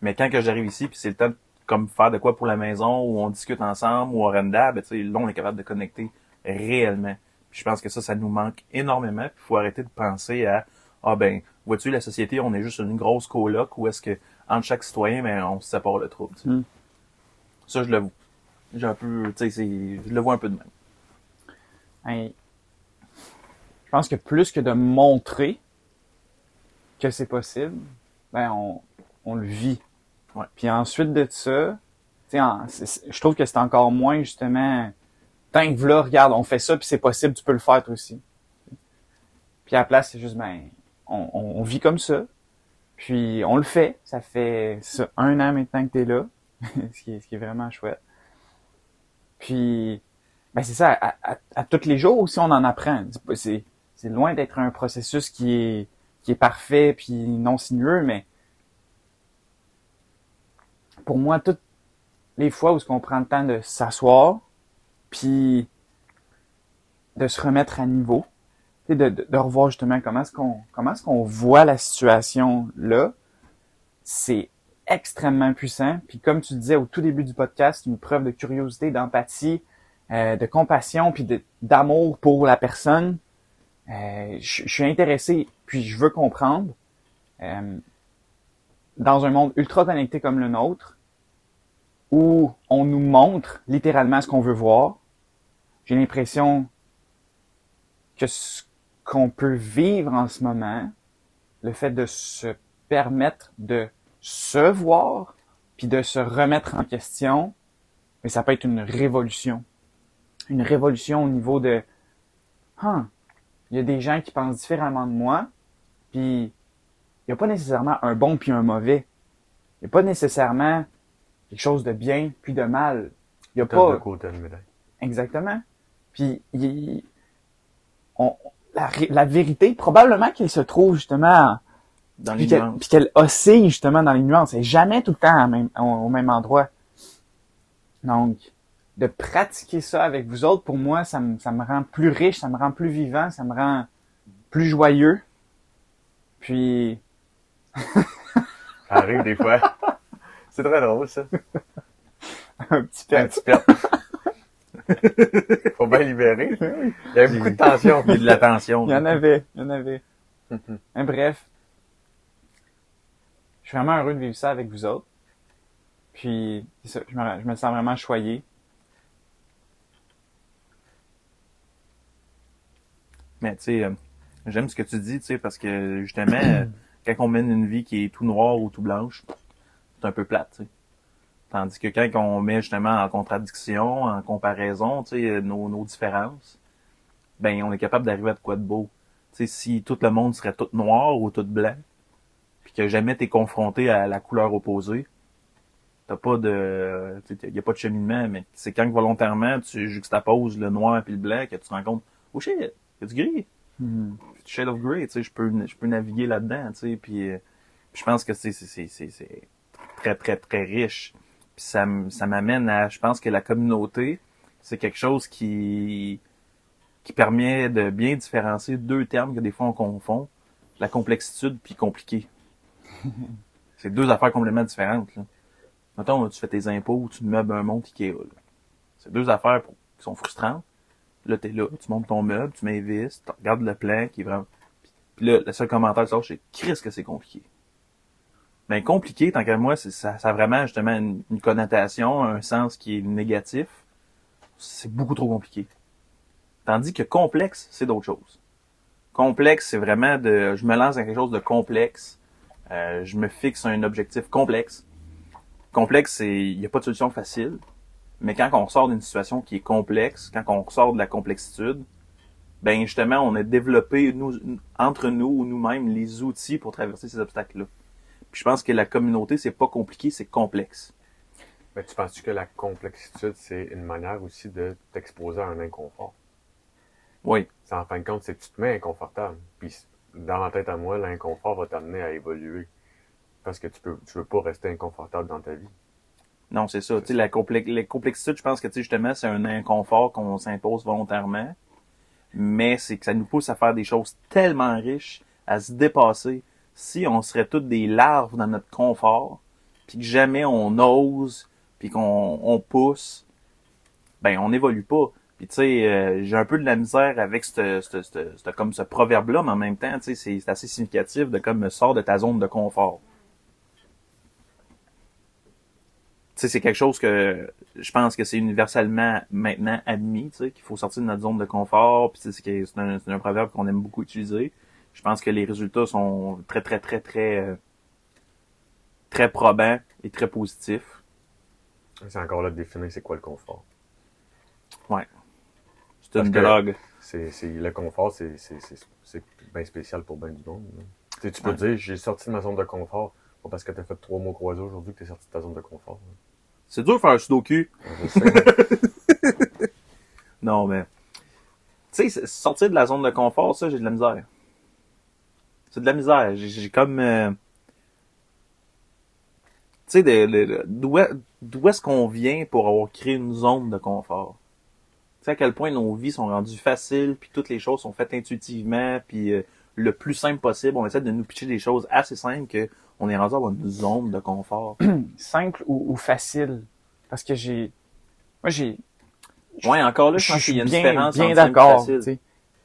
Mais quand que j'arrive ici, puis c'est le temps de comme faire de quoi pour la maison, où on discute ensemble, ou on renda, ben, là, on est capable de connecter réellement. Puis je pense que ça, ça nous manque énormément. Puis il faut arrêter de penser à Ah ben, vois-tu, la société, on est juste une grosse coloc où est-ce que entre chaque citoyen, ben, on se sépare le trouble. tu sais. Mm. Ça, je l'avoue. J'ai un peu, tu sais, je le vois un peu de même. Hey, je pense que plus que de montrer que c'est possible, ben on, on le vit. Ouais. Puis ensuite de ça, tu sais, en- je trouve que c'est encore moins justement, tant que là, regarde, on fait ça puis c'est possible, tu peux le faire toi aussi. Puis à la place, c'est juste ben, on, on, on vit comme ça. Puis on le fait. Ça fait un an maintenant que t'es là, ce qui est, ce qui est vraiment chouette. Puis ben c'est ça, à, à, à tous les jours aussi, on en apprend. C'est C'est, loin d'être un processus qui est, qui est parfait puis non sinueux, mais pour moi, toutes les fois où qu'on prend le temps de s'asseoir, puis de se remettre à niveau, sais, de, de, de revoir justement comment est-ce qu'on comment est-ce qu'on voit la situation là, c'est extrêmement puissant. Puis comme tu disais au tout début du podcast, une preuve de curiosité, d'empathie, euh, de compassion, puis d'amour pour la personne. euh, je, je suis intéressé, puis je veux comprendre. Euh, dans un monde ultra connecté comme le nôtre, où on nous montre littéralement ce qu'on veut voir, j'ai l'impression que ce qu'on peut vivre en ce moment, le fait de se permettre de se voir, puis de se remettre en question, mais ça peut être une révolution. Une révolution au niveau de, ah, il y a des gens qui pensent différemment de moi, puis il n'y a pas nécessairement un bon puis un mauvais. Il n'y a pas nécessairement quelque chose de bien puis de mal. Il n'y a pas... de la médaille. Exactement. Puis il- on, la, la vérité, probablement qu'elle se trouve justement, Dans les qu'elle, nuances. puis qu'elle oscille justement dans les nuances. Elle est jamais tout le temps au même, au même endroit. Donc, de pratiquer ça avec vous autres, pour moi, ça me, ça me rend plus riche, ça me rend plus vivant, ça me rend plus joyeux. Puis, Ça arrive des fois. C'est très drôle, ça. un petit peu. Un petit perte. Faut bien libérer. Il y avait beaucoup de tension. Il y a de la tension. Il y en avait, il y en avait. Bref, je suis vraiment heureux de vivre ça avec vous autres. Puis, c'est ça, je me, je me sens vraiment choyé. Mais tu sais, euh, j'aime ce que tu dis, tu sais, parce que justement, euh, quand on mène une vie qui est tout noire ou tout blanche, c'est un peu plate, tu sais. Tandis que quand on met justement en contradiction, en comparaison, sais, nos, nos différences, ben on est capable d'arriver à de quoi de beau. Tu sais, si tout le monde serait tout noir ou tout blanc, puis que jamais t'es confronté à la couleur opposée, t'as pas de, il y a pas de cheminement, mais c'est quand que volontairement tu juxtaposes le noir puis le blanc que tu te rends compte, oh shit, il y a du gris. Shade of tu sais, je peux, je peux naviguer là-dedans, tu sais, puis euh, je pense que c'est, c'est, c'est, c'est très, très, très riche. Puis ça, ça m'amène à, je pense que la communauté, c'est quelque chose qui, qui permet de bien différencier deux termes que des fois on confond, la complexitude puis compliqué. c'est deux affaires complètement différentes, là. Mettons, tu fais tes impôts, tu meubles un monde Ikea. C'est deux affaires pour- qui sont frustrantes. Là, t'es là, tu montes ton meuble, tu vis, tu regardes le plan qui est vraiment... Puis là, le seul commentaire que tu sors, c'est « Christ que c'est compliqué ». Ben, compliqué, tant qu'à moi, ça, ça a vraiment justement une, une connotation, un sens qui est négatif. C'est beaucoup trop compliqué. Tandis que complexe, c'est d'autres choses. Complexe, c'est vraiment de... Je me lance dans quelque chose de complexe. Euh, je me fixe un objectif complexe. Complexe, c'est... Il n'y a pas de solution facile. Mais quand on sort d'une situation qui est complexe, quand on sort de la complexitude, ben justement, on a développé nous, entre nous ou nous-mêmes les outils pour traverser ces obstacles-là. Puis je pense que la communauté, c'est pas compliqué, c'est complexe. Mais tu penses que la complexitude, c'est une manière aussi de t'exposer à un inconfort? Oui. En fin de compte, c'est que tu te mets inconfortable. Puis dans ma tête à moi, l'inconfort va t'amener à évoluer. Parce que tu peux, tu veux pas rester inconfortable dans ta vie. Non, c'est ça. Tu sais, la, complex- la complexitude, je pense que tu sais, justement, c'est un inconfort qu'on s'impose volontairement. Mais c'est que ça nous pousse à faire des choses tellement riches, à se dépasser. Si on serait toutes des larves dans notre confort, puis que jamais on ose, puis qu'on on pousse, ben on n'évolue pas. Puis tu sais, euh, j'ai un peu de la misère avec comme ce proverbe-là, mais en même temps, tu sais, c'est assez significatif de comme sors de ta zone de confort. Tu sais, c'est quelque chose que je pense que c'est universellement maintenant admis, tu sais, qu'il faut sortir de notre zone de confort. Puis c'est un, un proverbe qu'on aime beaucoup utiliser. Je pense que les résultats sont très, très, très, très, euh, très probants et très positifs. C'est encore là de définir c'est quoi le confort. C'est Parce une drogue. C'est, c'est, le confort, c'est, c'est, c'est, c'est bien spécial pour bien du monde. Tu peux Ouais. dire, j'ai sorti de ma zone de confort. Pas parce que t'as fait trois mots croisés aujourd'hui que t'es sorti de ta zone de confort. C'est dur de faire un sudoku. Non, mais. Tu sais, sortir de la zone de confort, ça, j'ai de la misère. C'est de la misère. J'ai comme. euh, Tu sais, d'où est- d'où est-ce qu'on vient pour avoir créé une zone de confort? Tu sais, à quel point nos vies sont rendues faciles, puis toutes les choses sont faites intuitivement, puis euh, le plus simple possible. On essaie de nous pitcher des choses assez simples que on est rendu à une zone de confort. Simple ou, ou facile? Parce que j'ai, moi j'ai, Ouais, encore là, je je pense qu'il y suis a une bien, différence bien d'accord.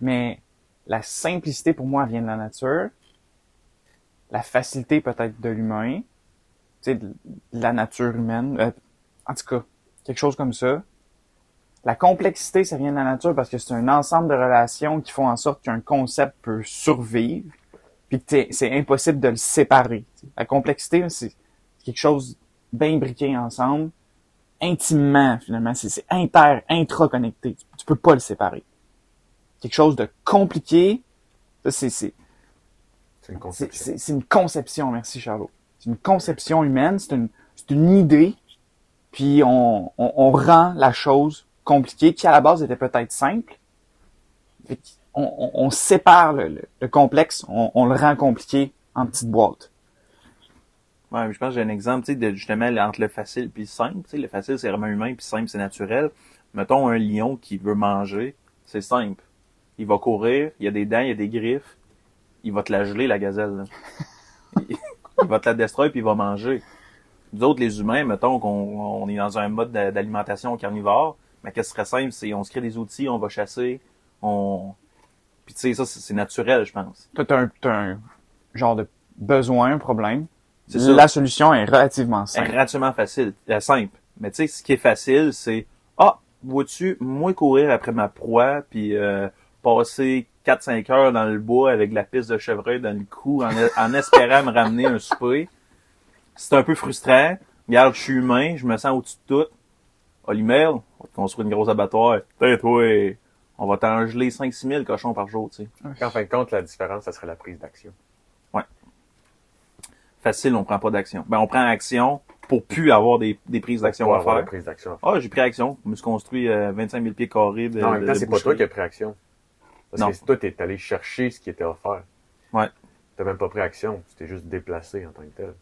Mais la simplicité pour moi vient de la nature, la facilité peut-être de l'humain, sais, de la nature humaine, euh, en tout cas, quelque chose comme ça. La complexité, ça vient de la nature parce que c'est un ensemble de relations qui font en sorte qu'un concept peut survivre, puis que c'est impossible de le séparer. La complexité, c'est quelque chose d'imbriqué ensemble, intimement finalement, c'est inter, intra-connecté. Tu, tu peux pas le séparer. Quelque chose de compliqué, ça c'est c'est une conception. c'est une conception, merci Charlot. C'est une conception humaine, c'est une, c'est une idée, puis on, on, on rend la chose compliquée, qui à la base était peut-être simple. Fait on, on sépare le, le- le complexe, on, on le rend compliqué en petites boîtes. Ouais, mais je pense que j'ai un exemple, tu sais, de justement entre le facile puis le simple. Tu sais, le facile, c'est vraiment humain, puis simple, c'est naturel. Mettons un lion qui veut manger, c'est simple. Il va courir, il y a des dents, il y a des griffes. Il va te la geler, la gazelle. là. il, il va te la destroyer, puis il va manger. Nous autres, les humains, mettons qu'on on est dans un mode d'a- d'alimentation carnivore, mais qu'est-ce qui serait simple, c'est on se crée des outils, on va chasser, on... Puis tu sais, ça, c'est naturel, je pense. T'as un, t'as un genre de besoin, un problème. C'est. La solution est relativement simple. relativement facile, euh, simple. Mais tu sais, ce qui est facile, c'est ah, vois-tu, moi courir après ma proie, puis euh, passer 4-5 heures dans le bois avec la piste de chevreuil dans le cou en, en espérant me ramener un souper. C'est un peu frustrant. Regarde, je suis humain, je me sens au-dessus de tout. Olimel, on va te construire une grosse abattoir. Putain, toi, on va t'engeler 5-6 000 cochons par jour, tu sais. En fin de compte, la différence, ça serait la prise d'action. Facile, on prend pas d'action. Ben, on prend action pour plus avoir des, des prises d'action à faire. à. Ah, j'ai pris action. Je me suis construit euh, 25 000 pieds carrés de Non, en même temps, c'est pas toi qui as pris action. Parce Non. que toi, t'es allé chercher ce qui était offert. Ouais. T'as même pas pris action. Tu t'es juste déplacé en tant que tel.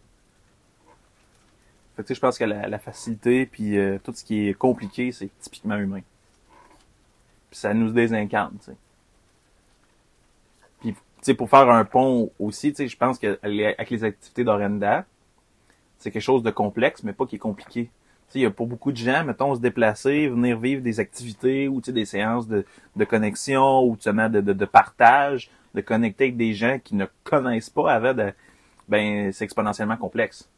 Fait que, tu sais, je pense que la, la facilité puis euh, tout ce qui est compliqué, c'est typiquement humain. Puis ça nous désincarne, tu sais. Puis, tu sais, pour faire un pont aussi, tu sais, je pense que les- avec les activités d'Orenda, c'est quelque chose de complexe, mais pas qui est compliqué. Il y a pour beaucoup de gens, mettons, se déplacer, venir vivre des activités ou, des séances de, de connexion ou, de, de, de partage, de connecter avec des gens qui ne connaissent pas avant de, ben, c'est exponentiellement complexe.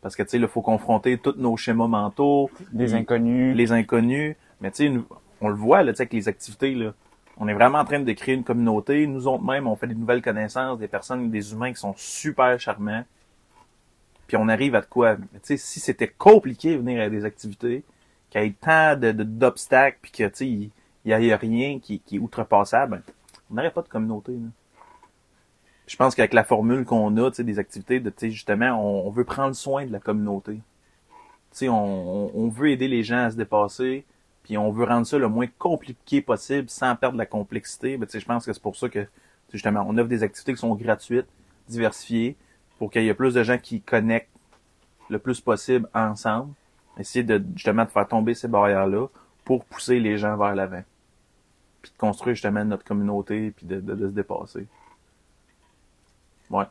Parce que, tu sais, il faut confronter tous nos schémas mentaux, Des puis inconnus. les inconnus. Mais tu sais, on le voit, là, tu sais, avec les activités, là. On est vraiment en train de créer une communauté. Nous autres même, on fait des nouvelles connaissances, des personnes, des humains qui sont super charmants. Puis on arrive à de quoi? Tu sais, si c'était compliqué de venir à des activités, qu'il y ait tant de, d'obstacles, puis que, tu sais, il y, a- il y a rien qui, est outrepassable, ben, on n'aurait pas de communauté. Je pense qu'avec la formule qu'on a, tu sais, des activités, de, tu sais, justement, on, veut prendre soin de la communauté. Tu sais, on, veut aider les gens à se dépasser, puis on veut rendre ça le moins compliqué possible sans perdre la complexité. Ben, je pense que c'est pour ça que, justement, on offre des activités qui sont gratuites, diversifiées, pour qu'il y ait plus de gens qui connectent le plus possible ensemble. Essayer de, justement, de faire tomber ces barrières-là pour pousser les gens vers l'avant. Puis de construire, justement, notre communauté, puis de, de, se dépasser. Ouais.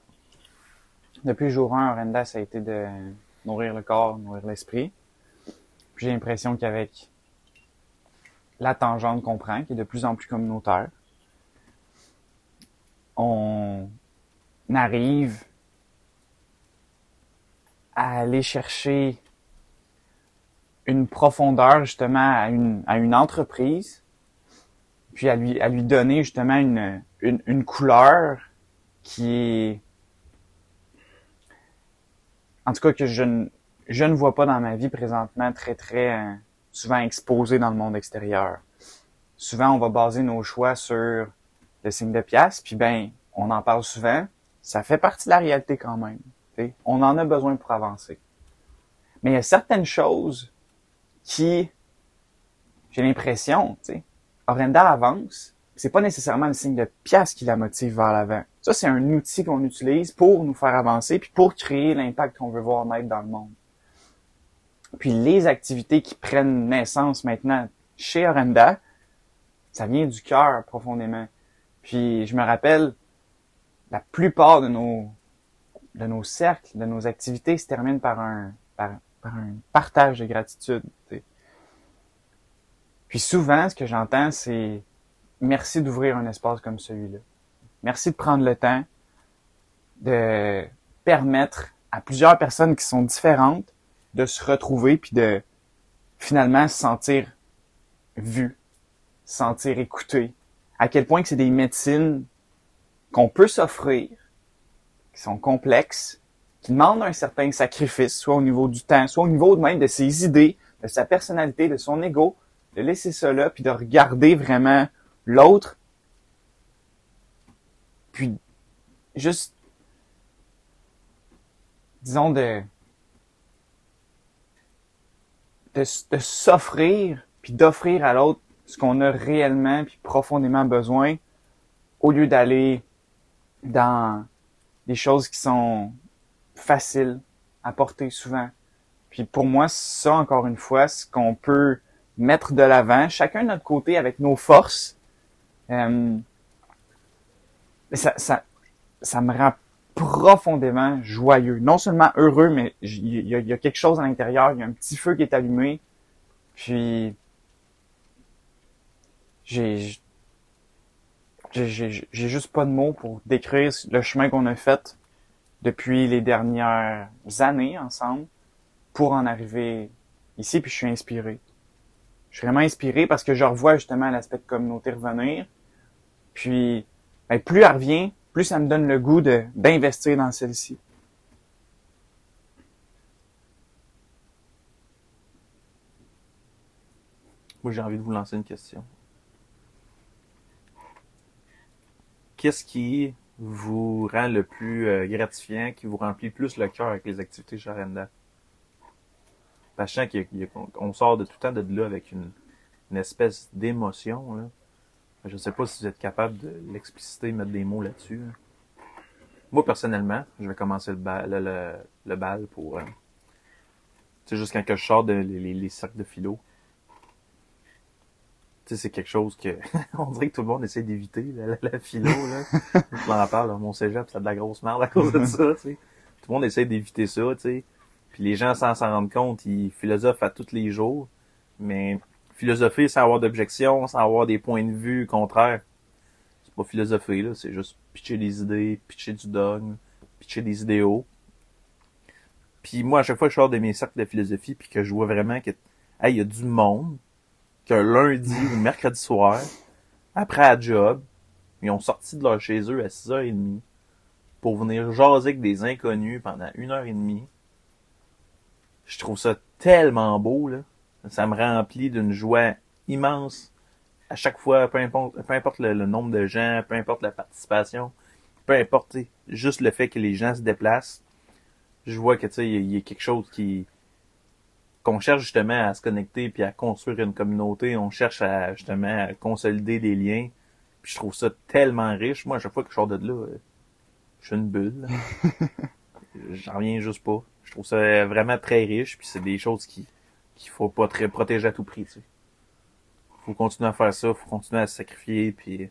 Depuis jour 1, Orenda, ça a été de nourrir le corps, nourrir l'esprit. J'ai l'impression qu'avec la tangente qu'on prend, qui est de plus en plus communautaire, on arrive à aller chercher une profondeur justement à une, à une entreprise, puis à lui, à lui donner justement une, une, une couleur qui est en tout cas que je ne, je ne vois pas dans ma vie présentement très très euh, souvent exposé dans le monde extérieur. Souvent on va baser nos choix sur le signe de pièce, puis ben on en parle souvent, ça fait partie de la réalité quand même. On en a besoin pour avancer. Mais il y a certaines choses qui, j'ai l'impression, Orenda avance, c'est pas nécessairement le signe de pièce qui la motive vers l'avant. Ça, c'est un outil qu'on utilise pour nous faire avancer, puis pour créer l'impact qu'on veut voir naître dans le monde. Puis les activités qui prennent naissance maintenant chez Orenda, ça vient du cœur profondément. Puis je me rappelle, la plupart de nos de nos cercles, de nos activités se terminent par un par, par un partage de gratitude. Puis souvent, ce que j'entends, c'est merci d'ouvrir un espace comme celui-là. Merci de prendre le temps de permettre à plusieurs personnes qui sont différentes de se retrouver puis de finalement se sentir vu, se sentir écouté. À quel point que c'est des médecines qu'on peut s'offrir, qui sont complexes, qui demandent un certain sacrifice, soit au niveau du temps, soit au niveau même de ses idées, de sa personnalité, de son ego, de laisser là, puis de regarder vraiment l'autre, puis juste, disons, de, de, de s'offrir, puis d'offrir à l'autre ce qu'on a réellement, puis profondément besoin, au lieu d'aller dans des choses qui sont faciles à porter souvent. Puis pour moi, ça, encore une fois, ce qu'on peut mettre de l'avant, chacun de notre côté avec nos forces, euh, ça, ça, ça me rend profondément joyeux. Non seulement heureux, mais il y, y, a quelque chose à l'intérieur, il y a un petit feu qui est allumé. Puis j'ai j'ai juste pas de mots pour décrire le chemin qu'on a fait depuis les dernières années ensemble pour en arriver ici, puis je suis inspiré. Je suis vraiment inspiré parce que je revois justement l'aspect de communauté revenir. Puis, ben, plus elle revient, plus ça me donne le goût d'investir dans celle-ci. Moi, j'ai envie de vous lancer une question. Qu'est-ce qui vous rend le plus euh, gratifiant, qui vous remplit plus le cœur avec les activités chez Arenda? Sachant qu'on sort de tout le temps de là avec une, espèce d'émotion. Je ne sais pas si vous êtes capable de l'expliciter, mettre des mots là-dessus. Moi, personnellement, je vais commencer le bal, pour... Euh, sais, juste quand je sors de les, cercles de philo. Tu sais, c'est quelque chose que... on dirait que tout le monde essaie d'éviter, la, la, philo, là. je m'en parle, mon cégep, ça a de la grosse merde à cause de ça, tu sais. Tout le monde essaie d'éviter ça, tu sais. Puis les gens, sans s'en rendre compte, ils philosophent à tous les jours. Mais philosopher sans avoir d'objection, sans avoir des points de vue contraires, c'est pas philosopher, là. C'est juste pitcher des idées, pitcher du dogme, pitcher des idéaux. Puis moi, à chaque fois que je sors de mes cercles de philosophie, puis que je vois vraiment que, hey, il y a du monde, qu'un lundi ou mercredi soir, après à job, ils ont sorti de leur chez eux à 6h30 pour venir jaser avec des inconnus pendant une heure et demie, je trouve ça tellement beau, là. Ça me remplit d'une joie immense à chaque fois, peu importe, peu importe le, nombre de gens, peu importe la participation, peu importe juste le fait que les gens se déplacent. Je vois que tu sais, il y, a quelque chose qui qu'on cherche justement à se connecter puis à construire une communauté, on cherche à justement à consolider des liens. Puis je trouve ça tellement riche. Moi, à chaque fois que je sors de là, je suis une bulle. J'en reviens juste pas. Je trouve ça vraiment très riche, puis c'est des choses qui qu'il faut pas très protéger à tout prix. Tu sais. Faut continuer à faire ça, faut continuer à se sacrifier, puis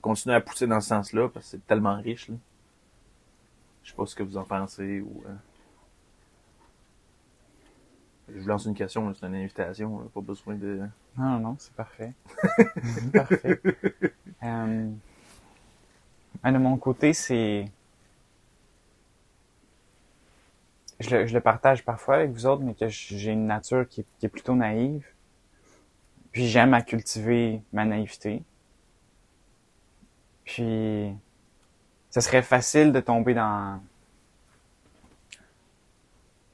continuer à pousser dans ce sens-là, parce que c'est tellement riche. Là. Je sais pas ce que vous en pensez ou. Euh... Je vous lance une question, c'est une invitation, là, pas besoin de. Non, non, non, c'est parfait. parfait. Euh... de mon côté, c'est je le, je le, partage parfois avec vous autres, mais que j'ai une nature qui, qui, est plutôt naïve. Puis j'aime à cultiver ma naïveté. Puis ce serait facile de tomber dans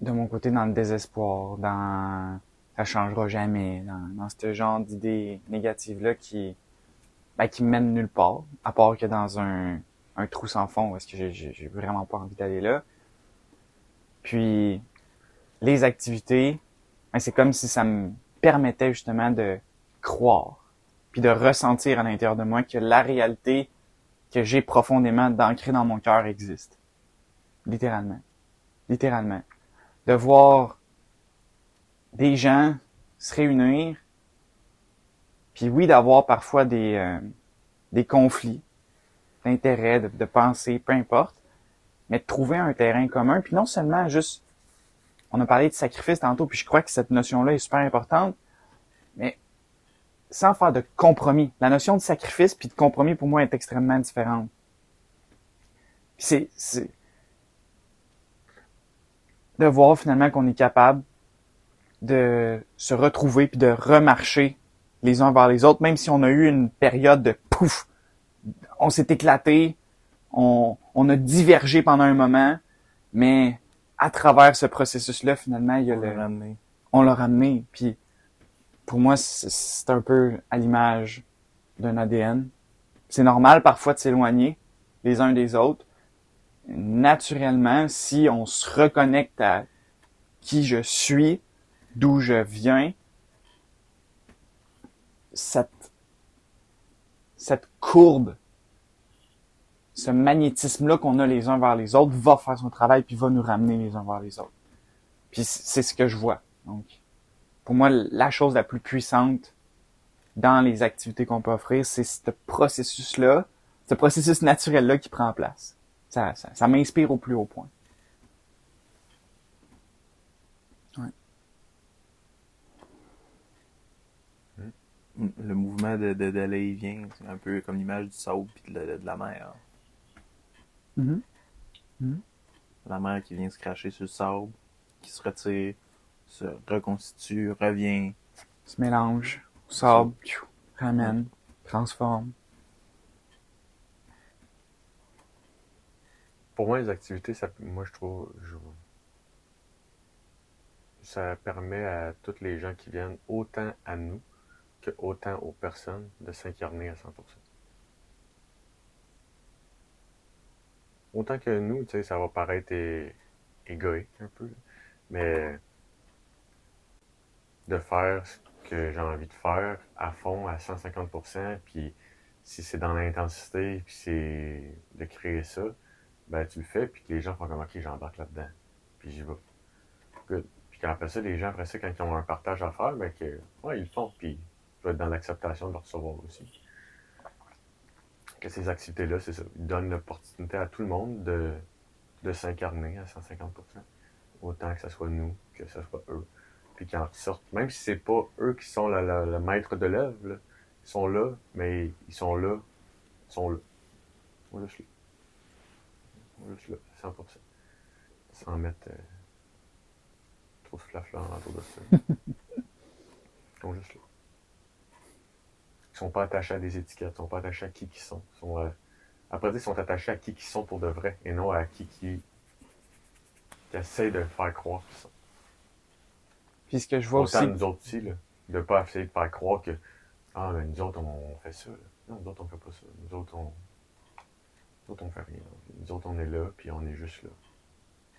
de mon côté dans le désespoir, dans ça changera jamais, dans, dans ce genre d'idées négatives là qui ben, qui mènent nulle part, à part que dans un, un trou sans fond, est-ce que j'ai vraiment pas envie d'aller là. Puis les activités, ben, c'est comme si ça me permettait justement de croire, puis de ressentir à l'intérieur de moi que la réalité que j'ai profondément ancrée dans mon cœur existe. Littéralement. Littéralement. De voir des gens se réunir, puis oui, d'avoir parfois des, euh, des conflits d'intérêts, de, de pensée, peu importe, mais de trouver un terrain commun, puis non seulement juste, on a parlé de sacrifice tantôt, puis je crois que cette notion-là est super importante, mais sans faire de compromis. La notion de sacrifice puis de compromis pour moi est extrêmement différente. C'est, c'est de voir finalement qu'on est capable de se retrouver puis de remarcher les uns vers les autres, même si on a eu une période de pouf, on s'est éclaté, on, on a divergé pendant un moment, mais à travers ce processus-là, finalement, il y a On le, l'a ramené. on l'a ramené. Puis pour moi, c'est- c'est un peu à l'image d'un ADN. C'est normal parfois de s'éloigner les uns des autres. Naturellement, si on se reconnecte à qui je suis, d'où je viens, cette, cette courbe, ce magnétisme-là qu'on a les uns vers les autres va faire son travail puis va nous ramener les uns vers les autres. Puis c'est ce que je vois. Donc, pour moi, la chose la plus puissante dans les activités qu'on peut offrir, c'est ce processus-là, ce processus naturel-là qui prend place. Ça, ça, ça m'inspire au plus haut point. Le mouvement de, de, d'aller et vient, c'est un peu comme l'image du sable puis de, la- de la mer. La mer qui vient se cracher sur le sable, qui se retire, se reconstitue, revient. Se mélange, sable, ramène, transforme. Pour moi, les activités, ça, moi, je trouve, je- ça permet à tous les gens qui viennent, autant à nous que autant aux personnes, de s'incarner à 100%. Autant que nous, tu sais, ça va paraître égoïque un peu, mais de faire ce que j'ai envie de faire à fond, à 150%, puis si c'est dans l'intensité, puis c'est de créer ça, ben tu le fais, puis que les gens font comme OK, j'embarque là-dedans, puis j'y vais. Good. Puis qu'après ça, les gens, après ça, quand ils ont un partage à faire, ben que, ouais, ils le font, puis je vais être dans l'acceptation de le recevoir aussi. Que ces activités-là, c'est ça, ils donnent l'opportunité à tout le monde de, de s'incarner à 150%. Autant que ce soit nous, que ce soit eux. Puis qu'ils en même si c'est pas eux qui sont le, maître de l'œuvre, ils sont là, mais ils sont là, ils sont là. Ils sont là. Juste là, 100%. Sans mettre euh, trop de flafla autour de ça. Ils sont juste là. Ils sont pas attachés à des étiquettes, ils sont pas attachés à qui ils sont. Ils sont euh, après, ils sont attachés à qui ils sont pour de vrai, et non à qui qui, qui essaie de faire croire qu'ils sont. Puis ce que je vois Autant aussi, nous autres aussi, là, de pas essayer de faire croire que Ah, mais nous autres, on, fait ça. Là. Non, nous autres, on fait pas ça. Nous autres, on. Nous autres, on fait rien. Nous autres, on est là, puis on est juste là.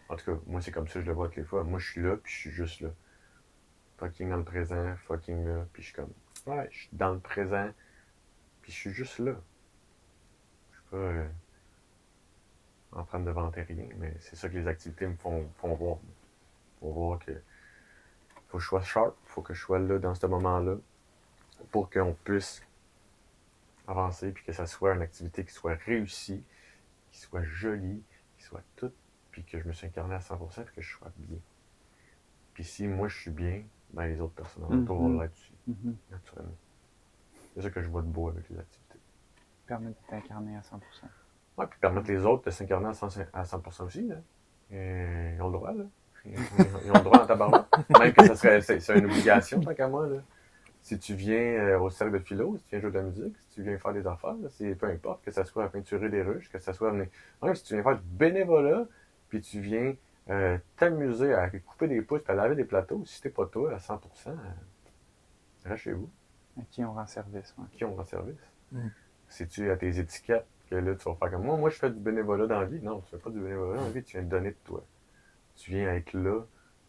En tout cas, moi, c'est comme ça que je le vois toutes les fois. Moi, je suis là, puis je suis juste là. Fucking dans le présent, fucking là, puis je suis comme. Ouais, je suis dans le présent, puis je suis juste là. Je suis pas. euh, en train de vanter rien, mais c'est ça que les activités me font, font voir. Font voir que faut que je sois sharp, faut que je sois là dans ce moment-là pour qu'on puisse avancer puis que ça soit une activité qui soit réussie, qui soit jolie, qui soit toute, puis que je me suis incarné à 100% puis que je sois bien. Puis si moi je suis bien, ben les autres personnes autour Mhm. vont l'être aussi, Mhm. naturellement. C'est ça que je vois de beau avec les activités. permet de t'incarner à 100%. Ouais, puis permettre les autres de s'incarner à 100%, à 100% aussi, là. Et ils ont le droit, là. Ils ils ont le droit dans ta barbe. Même que ça serait, c'est une obligation, tant qu'à moi, là. Si tu viens euh, au cercle de philo, si tu viens jouer de la musique, si tu viens faire des affaires, c'est peu importe, que ça soit à peinturer des ruches, que ça soit venir- même si tu viens faire du bénévolat, puis tu viens euh, t'amuser à couper des pouces, à laver des plateaux, si t'es pas toi à 100%, euh, reste chez vous. À qui on rend service, ouais. Qui on rend service? Mm. Si tu as tes étiquettes, que là, tu vas faire comme moi, moi, je fais du bénévolat dans la vie. Non, tu fais pas du bénévolat dans la vie, tu viens donner de toi. Tu viens être là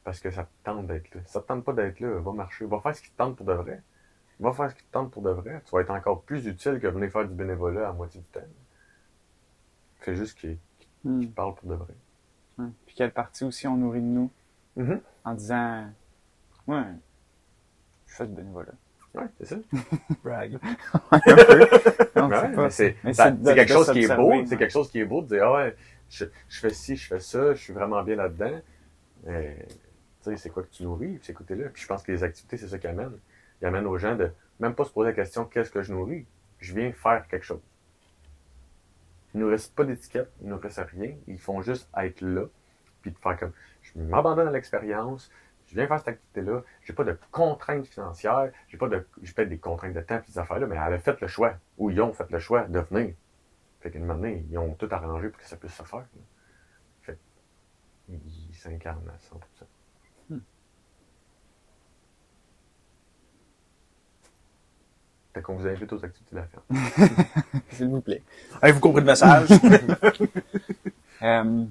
parce que ça te tente d'être là. Ça te tente pas d'être là, va marcher. Va faire ce qui te tente pour de vrai. Va faire ce qui te tente pour de vrai. Tu vas être encore plus utile que venir faire du bénévolat à moitié du temps. Fais juste qui, Hmm. qui parle pour de vrai. Ouais. Puis quelle partie aussi on nourrit de nous? Mhm. en disant Ouais, je fais du bénévolat. Ouais, c'est ça. Brag. Ouais, c'est quelque chose qui est beau. ouais. C'est quelque chose qui est beau de dire ah ouais, je, je fais ci, je fais ça, je suis vraiment bien là-dedans. Sais, c'est quoi que tu nourris, puis c'est là. Puis je pense que les activités, c'est ça qui amène. Ils amènent aux gens de même pas se poser la question qu'est-ce que je nourris? Je viens faire quelque chose. Il ne nous reste pas d'étiquette, il ne nous reste rien. Ils font juste être là, puis de faire comme je m'abandonne à l'expérience, je viens faire cette activité-là, j'ai pas de contraintes financières, j'ai pas de. J'ai peut-être des contraintes de temps et ces affaires-là, mais elle a fait le choix, ou ils ont fait le choix de venir. Fait qu'une moment ils ont tout arrangé pour que ça puisse se faire. Fait ils s'incarnent à 100%. Qu'on vous invite aux activités de la ferme. S'il vous plaît. Avez-vous compris le message? Euh,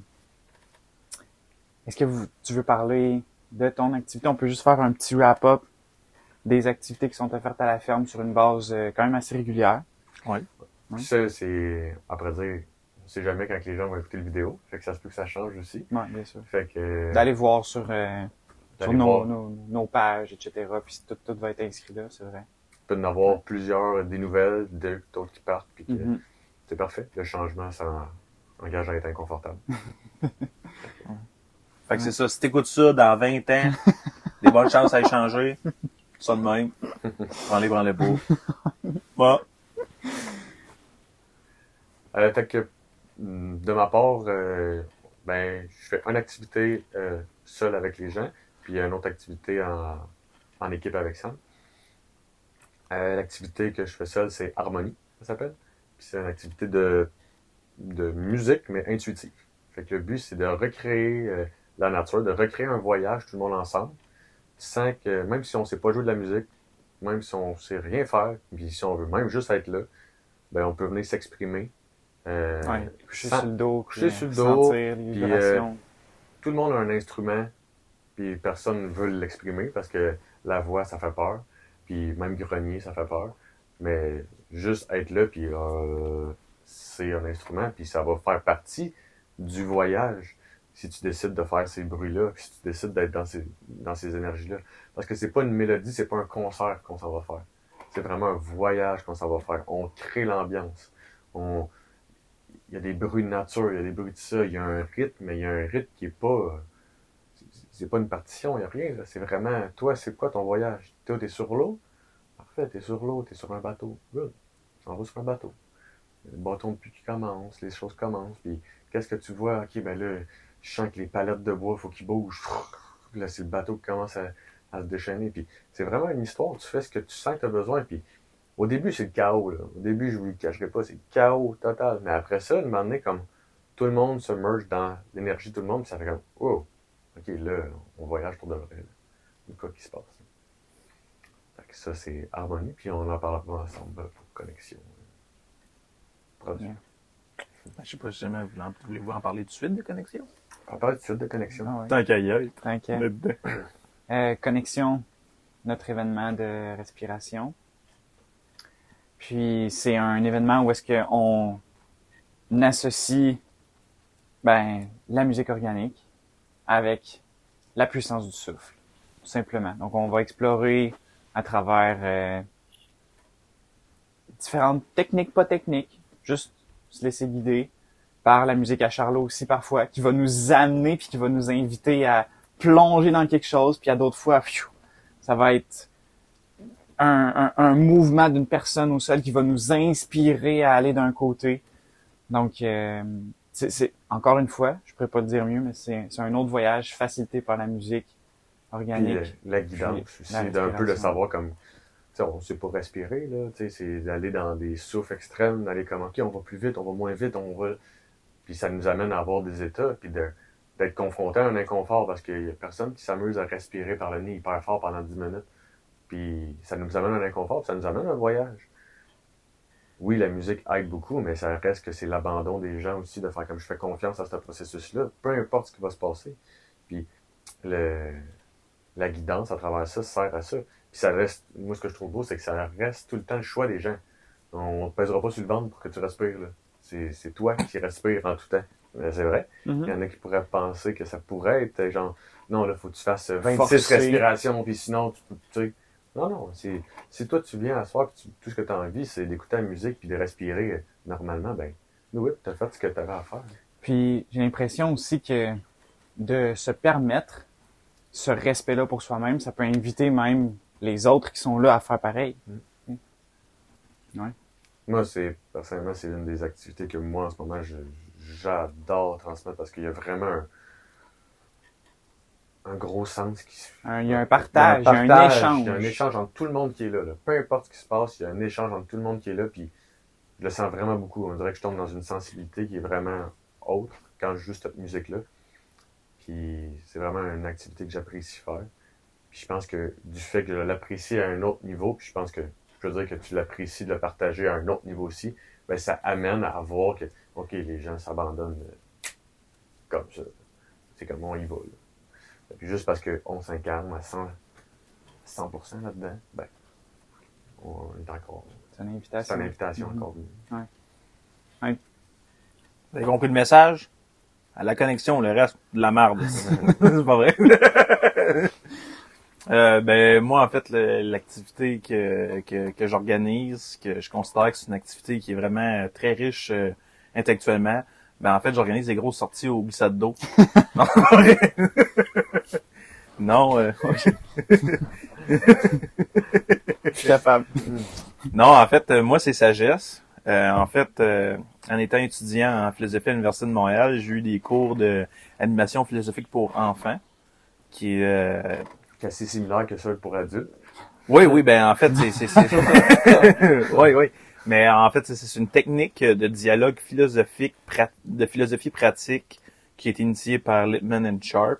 Est-ce que vous, tu veux parler de ton activité? On peut juste faire un petit wrap-up des activités qui sont offertes à la ferme sur une base euh, quand même assez régulière. ouais. Puis ça, c'est, après dire, on sait jamais quand les gens vont écouter le vidéo. Fait que ça se peut que ça change aussi. Oui, bien sûr. Fait que. D'aller voir sur, euh, sur d'aller nos, voir. nos, nos pages, etc. Puis tout, tout va être inscrit là, c'est vrai. Peut en avoir plusieurs, des nouvelles, d'autres qui partent, puis que Mhm. c'est parfait. Le changement, ça en- engage à être inconfortable. Fait que c'est ça. Si t'écoutes ça dans 20 ans, des bonnes chances à échanger. Ça de même. Prends-les, prends-les pas. Bon. Euh, fait que, hum, de ma part, euh, ben, je fais une activité euh, seul avec les gens, puis une autre activité en, en équipe avec Sam. Euh, L'activité que je fais seul, c'est Harmonie, ça s'appelle. Puis c'est une activité de, de musique, mais intuitive. Fait que le but, c'est de recréer euh, la nature, de recréer un voyage, tout le monde ensemble, sans que, même si on sait pas jouer de la musique, même si on sait rien faire, puis si on veut même juste être là, ben, on peut venir s'exprimer. Euh, Ouais, coucher sans- sur le dos, coucher sur le euh, dos, puis, vibrations. tout le monde a un instrument, puis personne ne veut l'exprimer parce que la voix, ça fait peur. Puis même grogner, ça fait peur. Mais juste être là, puis euh, c'est un instrument, puis ça va faire partie du voyage si tu décides de faire ces bruits-là, si tu décides d'être dans ces, dans ces énergies-là. Parce que c'est pas une mélodie, c'est pas un concert qu'on s'en va faire. C'est vraiment un voyage qu'on s'en va faire. On crée l'ambiance. On, il y a des bruits de nature, il y a des bruits de ça, il y a un rythme, mais il y a un rythme qui est pas. C'est- pas une partition, il n'y a rien. C'est vraiment. Toi, c'est quoi ton voyage? Toi, t'es sur l'eau? Parfait, t'es sur l'eau, t'es sur un bateau. Good. T'en vas sur un bateau. Il le bâton de pluie qui commence, les choses commencent, puis qu'est-ce que tu vois? Ok, ben là, je sens que les palettes de bois, faut qu'ils bougent. Là, c'est le bateau qui commence à, se déchaîner. Puis c'est vraiment une histoire. Tu fais ce que tu sens que tu as besoin. Puis au début, c'est le chaos. Au début, je vous le cacherai pas, c'est le chaos total. Mais après ça, un moment donné, comme tout le monde se merge dans l'énergie de tout le monde, puis ça fait comme, oh, ok, là, on voyage pour de vrai. là. Il y a quoi qui se passe. Fait que ça, c'est harmonie, puis on en parlera ensemble pour connexion. Production. Je sais pas si jamais vous en- voulez-vous en parler tout de suite de connexion? On parle de suite de connexion. Ah ouais. Tant qu'à y dedans. Euh, connexion, notre événement de respiration. Puis c'est un événement où est-ce qu'on associe ben, la musique organique avec la puissance du souffle, tout simplement. Donc on va explorer à travers euh, différentes techniques, pas techniques, juste se laisser guider par la musique à Charlot aussi parfois, qui va nous amener puis qui va nous inviter à plonger dans quelque chose, puis à d'autres fois, pfiou, ça va être un, un, un mouvement d'une personne au sol qui va nous inspirer à aller d'un côté. Donc, euh, c'est, c'est- encore une fois, je pourrais pas le dire mieux, mais c'est, c'est un autre voyage facilité par la musique organique. la guidance la d'un peu respiration. savoir comme, tu sais, on sait pas respirer, là, tu sais, c'est d'aller dans des souffles extrêmes, d'aller comme, ok, on va plus vite, on va moins vite, on va, puis ça nous amène à avoir des états, puis d'être confronté à un inconfort, parce qu'il y a personne qui s'amuse à respirer par le nez hyper fort pendant 10 minutes, puis ça nous amène à un inconfort, puis ça nous amène à un voyage. Oui, la musique aide beaucoup, mais ça reste que c'est l'abandon des gens aussi, de faire comme je fais confiance à ce processus-là, peu importe ce qui va se passer. Puis le, la guidance à travers ça sert à ça. Puis ça reste, moi ce que je trouve beau, c'est que ça reste tout le temps le choix des gens. On ne pèsera pas sur le ventre pour que tu respires. là. C'est, c'est toi qui respires en tout temps. Mais c'est vrai. Mhm. Il y en a qui pourraient penser que ça pourrait être euh, genre, non, là, faut que tu fasses 26 Forcer. respirations, puis sinon, tu peux, tu sais. Non, non, si toi tu viens à soir, tu- tout ce que tu as envie, c'est d'écouter la musique, puis de respirer euh, normalement, ben, oui, tu as fait ce que tu avais à faire. Puis j'ai l'impression aussi que de se permettre ce respect-là pour soi-même, ça peut inviter même les autres qui sont là à faire pareil. Mm. Ouais. Moi, c'est, personnellement, c'est une des activités que moi, en ce moment, j'adore transmettre parce qu'il y a vraiment un, un gros sens qui se Un- Il y a un partage, il y a un échange. Il y a un échange entre tout le monde qui est là, là. Peu importe ce qui se passe, il y a un échange entre tout le monde qui est là, puis je le sens vraiment beaucoup. On dirait que je tombe dans une sensibilité qui est vraiment autre quand je joue cette musique-là. Puis c'est vraiment une activité que j'apprécie faire. Puis je pense que du fait que je l'apprécie à un autre niveau, puis je pense que je veux dire que tu l'apprécies de le partager à un autre niveau aussi, ben ça amène à voir que, OK, les gens s'abandonnent euh, comme ça. C'est comme on y va. Là. Puis juste parce qu'on s'incarne à 100, 100% là-dedans, ben, on est encore. C'est une C'est invitation. une invitation Mhm. encore. Vous avez compris le message? À la connexion, le reste, de la merde. c'est pas vrai? Euh, ben moi en fait l'activité que, que, que j'organise, que je considère que c'est une activité qui est vraiment très riche euh, intellectuellement, ben en fait j'organise des grosses sorties au glissade d'eau. non, non, euh, Je suis capable. non en fait euh, moi c'est sagesse. Euh, en fait, euh, en étant étudiant en philosophie à l'université de Montréal, j'ai eu des cours de animation philosophique pour enfants, qui est euh, C'est assez similaire que ça pour adultes. Oui, oui, ben en fait, c'est... oui, oui. Mais en fait, c'est, une technique de dialogue philosophique, de philosophie pratique qui a été initiée par Lippmann and Sharp.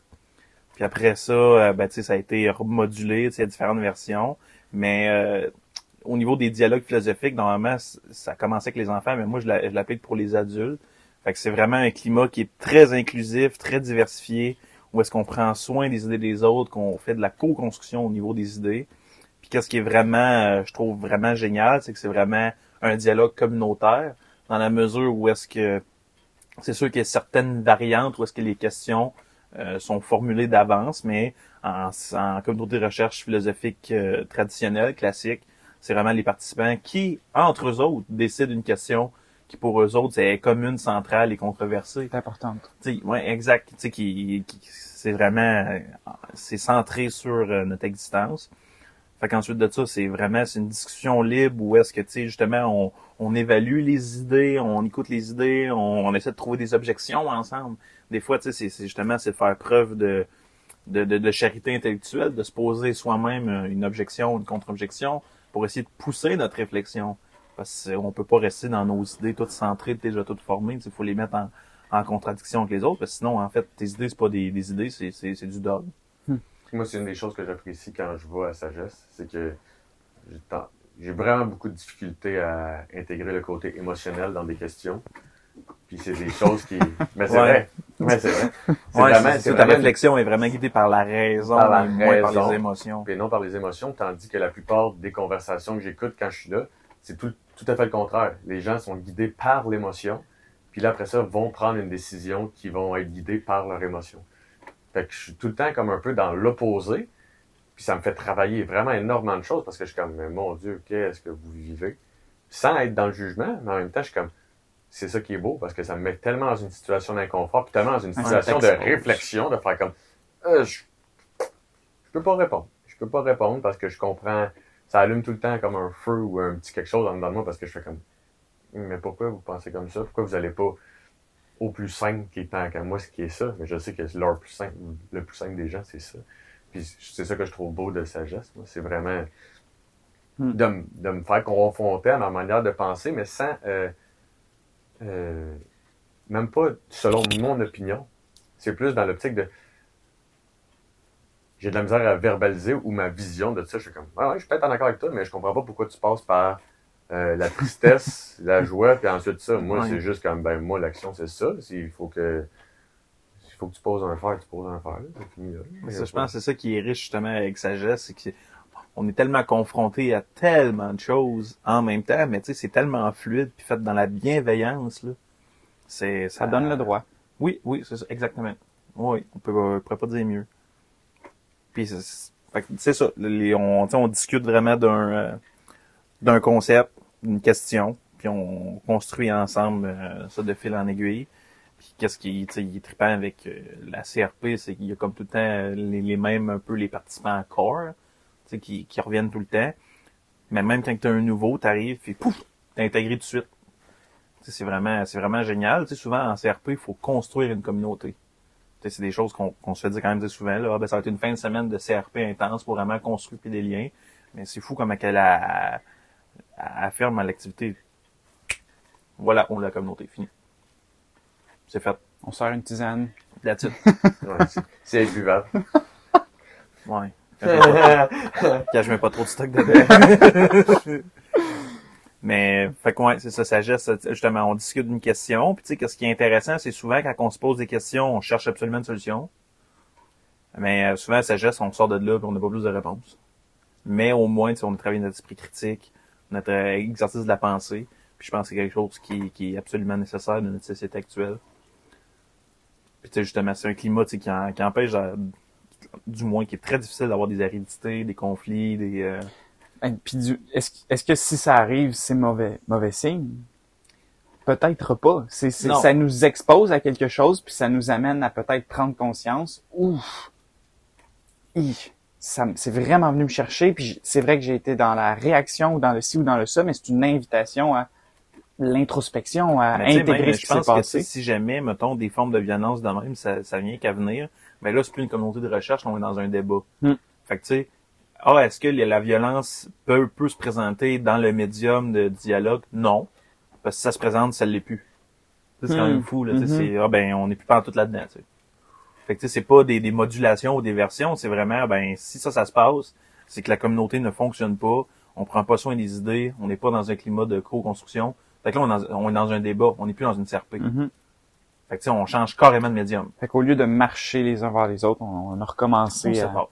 Puis après ça, euh, ben, ça a été remodulé, il y a différentes versions. Mais euh, au niveau des dialogues philosophiques, normalement, ça commençait avec les enfants, mais moi, je l'applique pour les adultes. Fait que c'est vraiment un climat qui est très inclusif, très diversifié, où est-ce qu'on prend soin des idées des autres, qu'on fait de la co-construction au niveau des idées. Puis qu'est-ce qui est vraiment, euh, je trouve vraiment génial, c'est que c'est vraiment un dialogue communautaire, dans la mesure où est-ce que c'est sûr qu'il y a certaines variantes où est-ce que les questions euh, sont formulées d'avance, mais en, en communauté de recherche philosophique euh, traditionnelle, classique, c'est vraiment les participants qui, entre eux autres, décident une question qui pour eux autres c'est commune, centrale et controversée. C'est importante. Tu sais, ouais, exact. Tu sais, qui, qui- c'est vraiment, euh, c'est centré sur euh, notre existence. Fait qu'ensuite de ça, c'est vraiment, c'est une discussion libre où est-ce que, tu sais, justement, on, on évalue les idées, on écoute les idées, on, on essaie de trouver des objections ensemble. Des fois, tu sais, c'est- justement, c'est de faire preuve de, de, de, de charité intellectuelle, de se poser soi-même euh, une objection, une contre-objection, pour essayer de pousser notre réflexion. Parce qu'on peut pas rester dans nos idées toutes centrées, déjà toutes formées. Il faut les mettre en, en contradiction avec les autres, parce que sinon, en fait, tes idées, c'est pas des, des idées, c'est du dogme. Moi, c'est une des choses que j'apprécie quand je vais à Sagesse, c'est que j'ai vraiment beaucoup de difficultés à intégrer le côté émotionnel dans des questions. Puis c'est des choses qui... Mais c'est Ouais. vrai. Mais c'est vrai. C'est Ouais, vraiment... ta réflexion est vraiment guidée par la raison Par la et moins par raison. les émotions. et non par les émotions, tandis que la plupart des conversations que j'écoute quand je suis là, c'est tout, tout à fait le contraire. Les gens sont guidés par l'émotion, puis là, après ça, vont prendre une décision qui vont être guidés par leur émotion. Fait que je suis tout le temps comme un peu dans l'opposé, puis ça me fait travailler vraiment énormément de choses, parce que je suis comme, mais mon Dieu, qu'est-ce que vous vivez? Sans être dans le jugement, mais en même temps, je suis comme, c'est ça qui est beau, parce que ça me met tellement dans une situation d'inconfort, puis tellement dans une Ouais, situation de réflexion, de faire comme, euh, je, je peux pas répondre. Je peux pas répondre parce que je comprends, ça allume tout le temps comme un feu ou un petit quelque chose en dedans de moi parce que je fais comme, mais pourquoi vous pensez comme ça? Pourquoi vous allez pas au plus simple qui est tant qu'à moi, ce qui est ça? Mais je sais que leur plus simple, le plus simple des gens, c'est ça. Puis c'est ça que je trouve beau de sagesse, moi. C'est vraiment Hmm. de, de me faire confronter à ma manière de penser, mais sans, euh, euh, même pas selon mon opinion. C'est plus dans l'optique de, j'ai de la misère à verbaliser ou ma vision de ça. Je suis comme, ah ouais, je suis peut-être en accord avec toi, mais je comprends pas pourquoi tu passes par euh, la tristesse, la joie, puis ensuite ça. Moi, Ouais. c'est juste comme, ben, moi, l'action, c'est ça. Il faut que, il faut que tu poses un fer, tu poses un fer. fini, là. Mais ça, je pense que c'est ça qui est riche justement avec sagesse, c'est que on est tellement confronté à tellement de choses en même temps, mais tu sais, c'est tellement fluide puis fait dans la bienveillance là. C'est Ça donne le droit. Oui, oui, c'est ça, exactement. Oui, on peut, on pourrait pas dire mieux. Puis c'est- c'est fait que c'est ça, les, on, tu sais, on discute vraiment d'un euh, d'un concept, d'une question, puis on construit ensemble euh, ça de fil en aiguille. Puis qu'est-ce qui tu il est trippant avec euh, la CRP, c'est qu'il y a comme tout le temps euh, les, les mêmes un peu les participants corps, tu qui, qui reviennent tout le temps. Mais même quand t'as un nouveau, t'arrives, puis pouf, t'es intégré tout de suite. Tu c'est vraiment, c'est vraiment génial. Tu sais, souvent en CRP, il faut construire une communauté. Tu c'est des choses qu'on se fait dire quand même souvent. Là, Ah, ben, ça va être une fin de semaine de CRP intense pour vraiment construire des liens. Mais c'est fou comme qu'elle a, affirme à l'activité. Voilà, on a la communauté, fini. C'est fait. On sort une tisane. It. Ouais, c'est- imbuvable. Ouais. Quand je mets pas trop de stock dedans. Mais, fait que ouais, c'est ça, sagesse, justement, on discute d'une question, puis tu sais, que ce qui est intéressant, c'est souvent quand on se pose des questions, on cherche absolument une solution. Mais euh, souvent, sagesse, on sort de là, puis on n'a pas plus de réponses. Mais au moins, tu sais, on a travaillé notre esprit critique, notre euh, exercice de la pensée, puis je pense que c'est quelque chose qui, qui est absolument nécessaire dans notre société actuelle. Puis tu sais, justement, c'est un climat qui, en- qui empêche, du moins, qui est très difficile d'avoir des aridités, des conflits, des... euh, Hey, Puis du- est-ce est-ce que si ça arrive, c'est mauvais mauvais signe? Peut-être pas. C'est c'est- ça nous expose à quelque chose puis ça nous amène à peut-être prendre conscience. Ouf. Hi. Ça c'est vraiment venu me chercher puis c'est vrai que j'ai été dans la réaction ou dans le ci ou dans le ça, mais c'est une invitation à l'introspection, à Mais intégrer même, ce qui je s'est pense que tu passé. si jamais, mettons, des formes de violence de même, ça, ça vient qu'à venir, mais là, c'est plus une communauté de recherche, on est dans un débat. Hmm. Fait que tu sais, ah, est-ce que la violence peut, peut se présenter dans le médium de dialogue? Non. Parce que si ça se présente, ça l'est plus. C'est quand Hmm. même fou, là. Mhm. c'est, ah, ben, on n'est plus pas tout là-dedans, tu sais. Fait que tu sais, c'est pas des, des modulations ou des versions, c'est vraiment, ben, si ça, ça se passe, c'est que la communauté ne fonctionne pas, on prend pas soin des idées, on n'est pas dans un climat de co-construction. Fait que là, on est dans, on est dans un débat, on n'est plus dans une CRP. Mhm. Fait que tu sais, on change carrément de médium. Fait qu'au lieu de marcher les uns vers les autres, on, on a recommencé On à... sépare.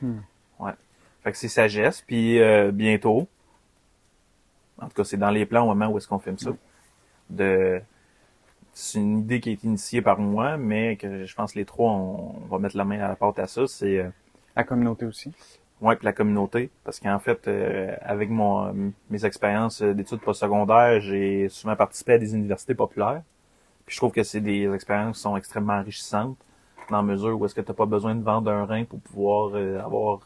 Hmm. Ouais. Fait que c'est sagesse, puis euh, bientôt, en tout cas, c'est dans les plans au moment où est-ce qu'on filme ça, de c'est une idée qui a été initiée par moi, mais que je pense que les trois, on, on va mettre la main à la porte à ça, c'est euh, la communauté aussi. Ouais, puis la communauté, parce qu'en fait, euh, avec mon mes expériences d'études postsecondaires, j'ai souvent participé à des universités populaires. Puis je trouve que c'est des expériences qui sont extrêmement enrichissantes, dans la mesure où est-ce que tu pas besoin de vendre un rein pour pouvoir euh, avoir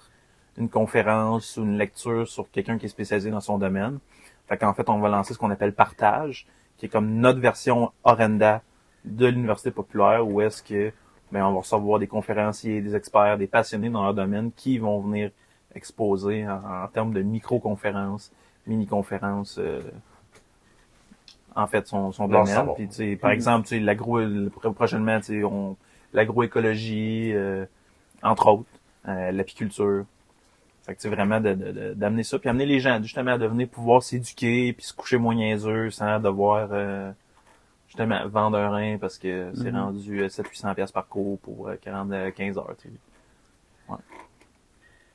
une conférence ou une lecture sur quelqu'un qui est spécialisé dans son domaine. Fait qu'en fait, on va lancer ce qu'on appelle partage, qui est comme notre version Orenda de l'université populaire, où est-ce que ben, on va recevoir des conférenciers, des experts, des passionnés dans leur domaine qui vont venir exposer en, en termes de micro-conférences, mini-conférences, euh, en fait, son, son domaine. Puis, tu sais, par exemple, tu sais, l'agro, prochainement, tu sais, on, l'agroécologie, euh, entre autres, euh, l'apiculture. Fait que, sais, vraiment, de- de- de- d'amener ça, puis amener les gens, justement, à devenir pouvoir s'éduquer, puis se coucher moins niaiseux, sans devoir, euh, justement, vendre un rein, parce que c'est Mhm. rendu 700-800 pièces par cours pour euh, 40, euh, 15 heures, tu sais.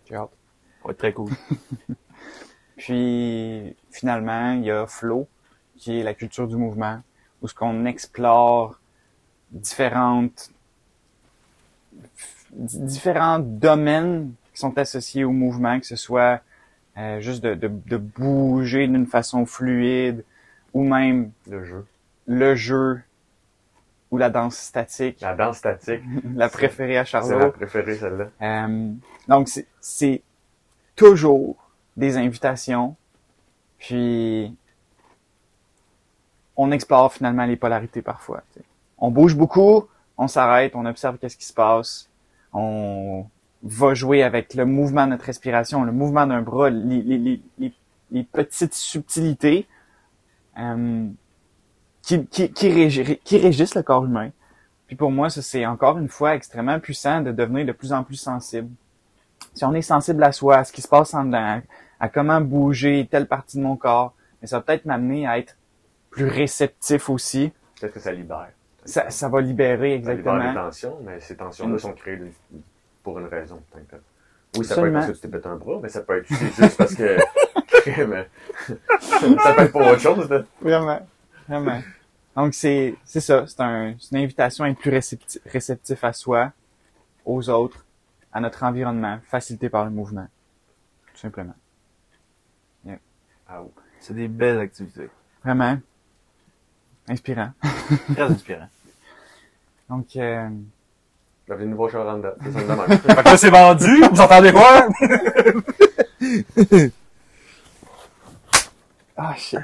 J'ai hâte. Ça va être très cool. Puis finalement, il y a Flow, qui est la culture du mouvement, où ce qu'on explore différentes différents domaines qui sont associés au mouvement, que ce soit euh, juste de, de, de bouger d'une façon fluide, ou même Le jeu. le jeu ou la danse statique, La danse statique. la préférée à C'est la Charlot. préférée, celle-là. Euh, donc, c'est- toujours des invitations. Puis, on explore finalement les polarités parfois. On bouge beaucoup, on s'arrête, on observe qu'est-ce qui se passe. On va jouer avec le mouvement de notre respiration, le mouvement d'un bras, les, les, les, les, petites subtilités euh, qui, qui, qui, qui régissent le corps humain. Puis pour moi, ça c'est encore une fois extrêmement puissant de devenir de plus en plus sensible. Si on est sensible à soi, à ce qui se passe en dedans, à comment bouger telle partie de mon corps, mais ça va peut-être m'amener à être plus réceptif aussi. Peut-être que ça libère. Ça, ça va libérer Ça libère les exactement. tensions, mais ces tensions-là sont créées pour une raison. Oui, ça peut être parce que tu t'es pété un bras, mais ça peut être aussi juste parce que... ça peut être pour autre chose. là. Vraiment, vraiment. Donc c'est c'est ça, c'est un, c'est une invitation à être plus réceptif, réceptif à soi, aux autres, à notre environnement, facilité par le mouvement, tout simplement. Ah, oui. C'est des belles activités. Vraiment inspirant. Très inspirant. Donc, euh, Bienvenue nous voir chez Oranda. C'est ça, de même. Fait que là, c'est vendu. Vous entendez quoi? Ah, shit.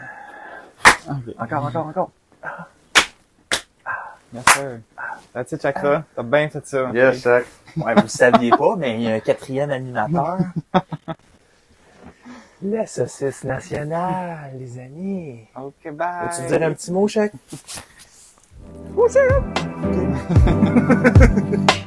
Ok. encore, encore, encore. Yes, sir. That's it, Chakra. T'as bien fait ça. Yes, Shaq. Ouais, vous le saviez pas, mais il y a un quatrième animateur. La saucisse nationale, les amis. Ok, bye. Veux-tu dire un petit mot? What's Ha ha ha ha.